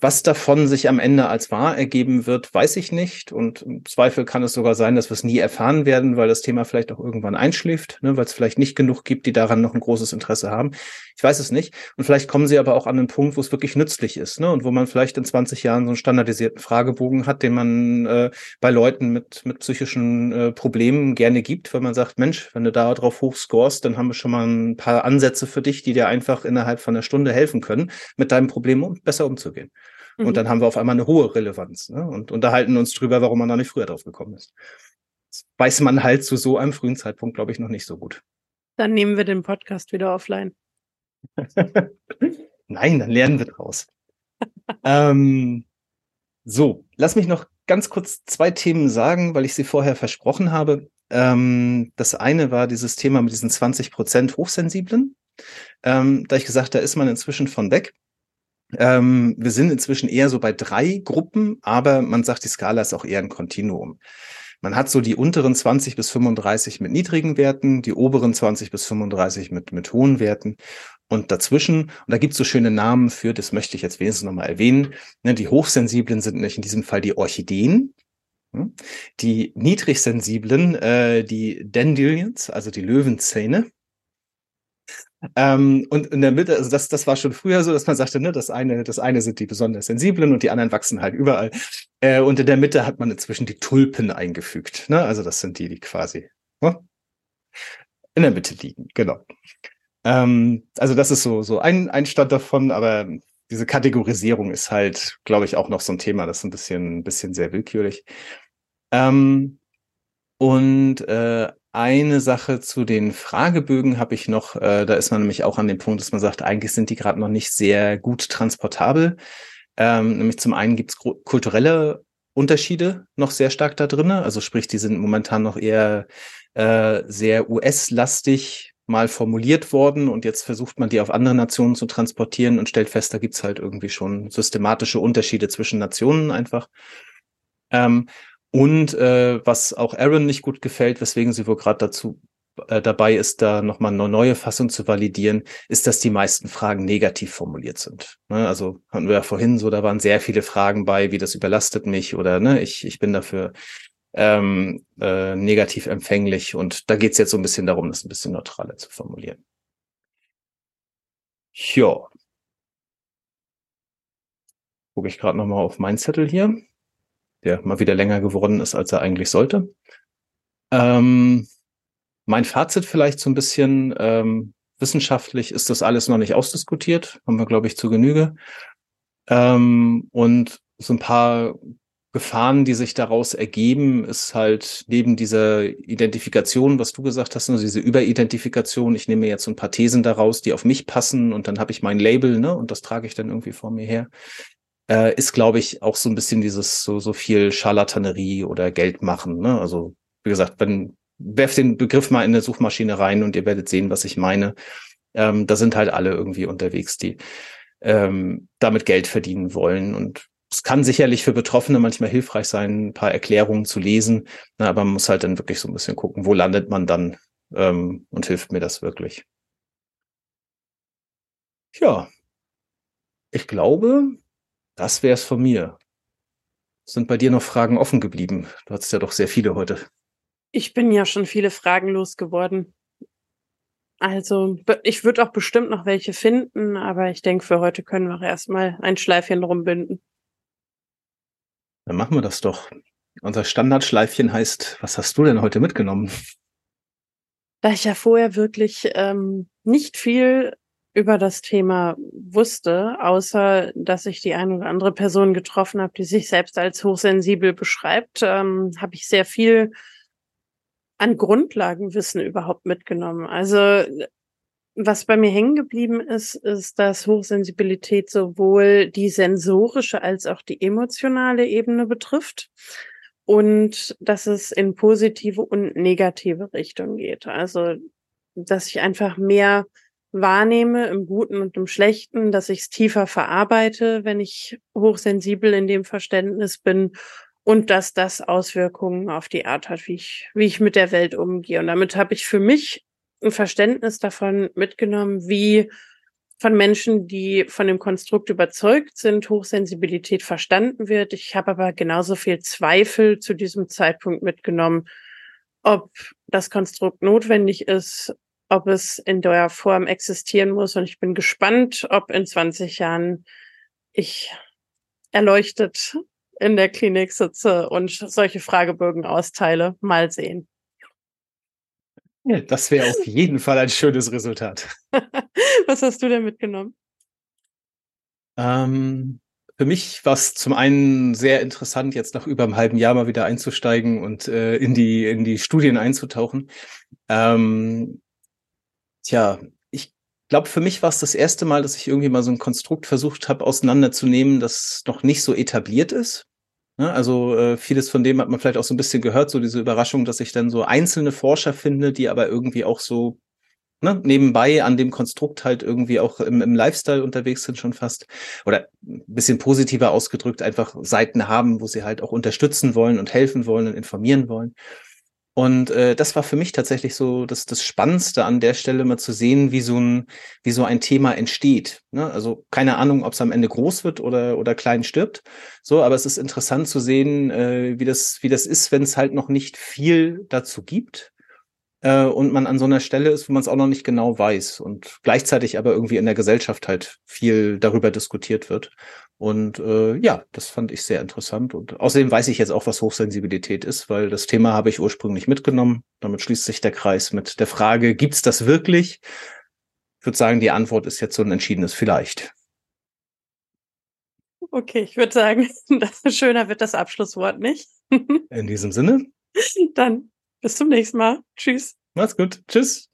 Was davon sich am Ende als wahr ergeben wird, weiß ich nicht. Und im Zweifel kann es sogar sein, dass wir es nie erfahren werden, weil das Thema vielleicht auch irgendwann einschläft, ne, weil es vielleicht nicht genug gibt, die daran noch ein großes Interesse haben. Ich weiß es nicht. Und vielleicht kommen sie aber auch an einen Punkt, wo es wirklich nützlich ist, ne? Und wo man vielleicht in 20 Jahren so einen standardisierten Fragebogen hat, den man äh, bei Leuten mit, mit psychischen äh, Problemen gerne gibt, weil man sagt, Mensch, wenn du da drauf hochscorest, dann haben wir schon mal ein paar Ansätze für dich, die dir einfach innerhalb von einer Stunde helfen können, mit deinem Problem um, besser umzugehen. Mhm. Und dann haben wir auf einmal eine hohe Relevanz ne? und unterhalten uns drüber, warum man da nicht früher drauf gekommen ist. Das weiß man halt zu so einem frühen Zeitpunkt, glaube ich, noch nicht so gut. Dann nehmen wir den Podcast wieder offline. [LAUGHS] Nein, dann lernen wir draus. ähm, so, lass mich noch ganz kurz zwei Themen sagen, weil ich sie vorher versprochen habe. Ähm, das eine war dieses Thema mit diesen 20 Prozent Hochsensiblen. Ähm, da ich gesagt, da ist man inzwischen von weg. Ähm, wir sind inzwischen eher so bei drei Gruppen, aber man sagt, die Skala ist auch eher ein Kontinuum. Man hat so die unteren 20 bis 35 mit niedrigen Werten, die oberen 20 bis 35 mit, mit hohen Werten. Und dazwischen, und da gibt es so schöne Namen für, das möchte ich jetzt wenigstens nochmal erwähnen, ne, die Hochsensiblen sind nicht in diesem Fall die Orchideen, hm? die Niedrigsensiblen, äh, die Dandelions, also die Löwenzähne. Ähm, und in der Mitte, also das, das war schon früher so, dass man sagte, ne, das eine, das eine sind die besonders sensiblen und die anderen wachsen halt überall. Äh, und in der Mitte hat man inzwischen die Tulpen eingefügt. Ne? Also das sind die, die quasi ne? in der Mitte liegen, genau. Ähm, also das ist so, so ein, ein Stand davon, aber diese Kategorisierung ist halt, glaube ich, auch noch so ein Thema, das ist ein bisschen, ein bisschen sehr willkürlich. Ähm, und äh, eine Sache zu den Fragebögen habe ich noch. Äh, da ist man nämlich auch an dem Punkt, dass man sagt, eigentlich sind die gerade noch nicht sehr gut transportabel. Ähm, nämlich zum einen gibt es kulturelle Unterschiede noch sehr stark da drin. Also sprich, die sind momentan noch eher äh, sehr US-lastig mal formuliert worden und jetzt versucht man die auf andere Nationen zu transportieren und stellt fest, da gibt's halt irgendwie schon systematische Unterschiede zwischen Nationen einfach. Ähm, und äh, was auch Aaron nicht gut gefällt, weswegen sie wohl gerade dazu äh, dabei ist, da nochmal eine neue Fassung zu validieren, ist, dass die meisten Fragen negativ formuliert sind. Ne? Also hatten wir ja vorhin so, da waren sehr viele Fragen bei, wie das überlastet mich oder ne, ich, ich bin dafür ähm, äh, negativ empfänglich. Und da geht es jetzt so ein bisschen darum, das ein bisschen neutraler zu formulieren. Ja. Gucke ich gerade nochmal auf meinen Zettel hier, der mal wieder länger geworden ist, als er eigentlich sollte. Ähm, mein Fazit vielleicht so ein bisschen, ähm, wissenschaftlich ist das alles noch nicht ausdiskutiert, haben wir, glaube ich, zu Genüge. Ähm, und so ein paar Gefahren, die sich daraus ergeben, ist halt neben dieser Identifikation, was du gesagt hast, also diese Überidentifikation, ich nehme jetzt so ein paar Thesen daraus, die auf mich passen und dann habe ich mein Label, ne, und das trage ich dann irgendwie vor mir her, äh, ist, glaube ich, auch so ein bisschen dieses so, so viel Scharlatanerie oder Geld machen, ne, also wie gesagt, wenn, werft den Begriff mal in eine Suchmaschine rein und ihr werdet sehen, was ich meine. Ähm, da sind halt alle irgendwie unterwegs, die ähm, damit Geld verdienen wollen und es kann sicherlich für Betroffene manchmal hilfreich sein, ein paar Erklärungen zu lesen, na, aber man muss halt dann wirklich so ein bisschen gucken, wo landet man dann ähm, und hilft mir das wirklich. Ja, ich glaube, das wäre es von mir. Sind bei dir noch Fragen offen geblieben? Du hattest ja doch sehr viele heute. Ich bin ja schon viele Fragen losgeworden. Also, ich würde auch bestimmt noch welche finden, aber ich denke, für heute können wir auch erstmal ein Schleifchen rumbinden. Dann machen wir das doch. Unser Standardschleifchen heißt, was hast du denn heute mitgenommen? Da ich ja vorher wirklich ähm, nicht viel über das Thema wusste, außer dass ich die eine oder andere Person getroffen habe, die sich selbst als hochsensibel beschreibt, ähm, habe ich sehr viel an Grundlagenwissen überhaupt mitgenommen. Also was bei mir hängen geblieben ist, ist, dass Hochsensibilität sowohl die sensorische als auch die emotionale Ebene betrifft und dass es in positive und negative Richtung geht. Also, dass ich einfach mehr wahrnehme im Guten und im Schlechten, dass ich es tiefer verarbeite, wenn ich hochsensibel in dem Verständnis bin und dass das Auswirkungen auf die Art hat, wie ich, wie ich mit der Welt umgehe. Und damit habe ich für mich ein Verständnis davon mitgenommen, wie von Menschen, die von dem Konstrukt überzeugt sind, Hochsensibilität verstanden wird. Ich habe aber genauso viel Zweifel zu diesem Zeitpunkt mitgenommen, ob das Konstrukt notwendig ist, ob es in der Form existieren muss. Und ich bin gespannt, ob in 20 Jahren ich erleuchtet in der Klinik sitze und solche Fragebögen austeile. Mal sehen. Das wäre auf jeden Fall ein schönes Resultat. [LAUGHS] Was hast du denn mitgenommen? Ähm, für mich war es zum einen sehr interessant, jetzt nach über einem halben Jahr mal wieder einzusteigen und äh, in die in die Studien einzutauchen. Ähm, tja, ich glaube, für mich war es das erste Mal, dass ich irgendwie mal so ein Konstrukt versucht habe, auseinanderzunehmen, das noch nicht so etabliert ist. Ne? Also äh, vieles von dem hat man vielleicht auch so ein bisschen gehört, so diese Überraschung, dass ich dann so einzelne Forscher finde, die aber irgendwie auch so ne, nebenbei an dem Konstrukt halt irgendwie auch im, im Lifestyle unterwegs sind schon fast. Oder ein bisschen positiver ausgedrückt, einfach Seiten haben, wo sie halt auch unterstützen wollen und helfen wollen und informieren wollen. Und äh, das war für mich tatsächlich so das, das Spannendste an der Stelle mal zu sehen, wie so ein, wie so ein Thema entsteht. Ne? Also keine Ahnung, ob es am Ende groß wird oder, oder klein stirbt. So, aber es ist interessant zu sehen, äh, wie, das, wie das ist, wenn es halt noch nicht viel dazu gibt äh, und man an so einer Stelle ist, wo man es auch noch nicht genau weiß und gleichzeitig aber irgendwie in der Gesellschaft halt viel darüber diskutiert wird. Und äh, ja, das fand ich sehr interessant. Und außerdem weiß ich jetzt auch, was Hochsensibilität ist, weil das Thema habe ich ursprünglich mitgenommen. Damit schließt sich der Kreis mit der Frage, gibt's das wirklich? Ich würde sagen, die Antwort ist jetzt so ein entschiedenes Vielleicht. Okay, ich würde sagen, [LAUGHS] schöner wird das Abschlusswort nicht. [LAUGHS] In diesem Sinne. Dann bis zum nächsten Mal. Tschüss. Mach's gut. Tschüss.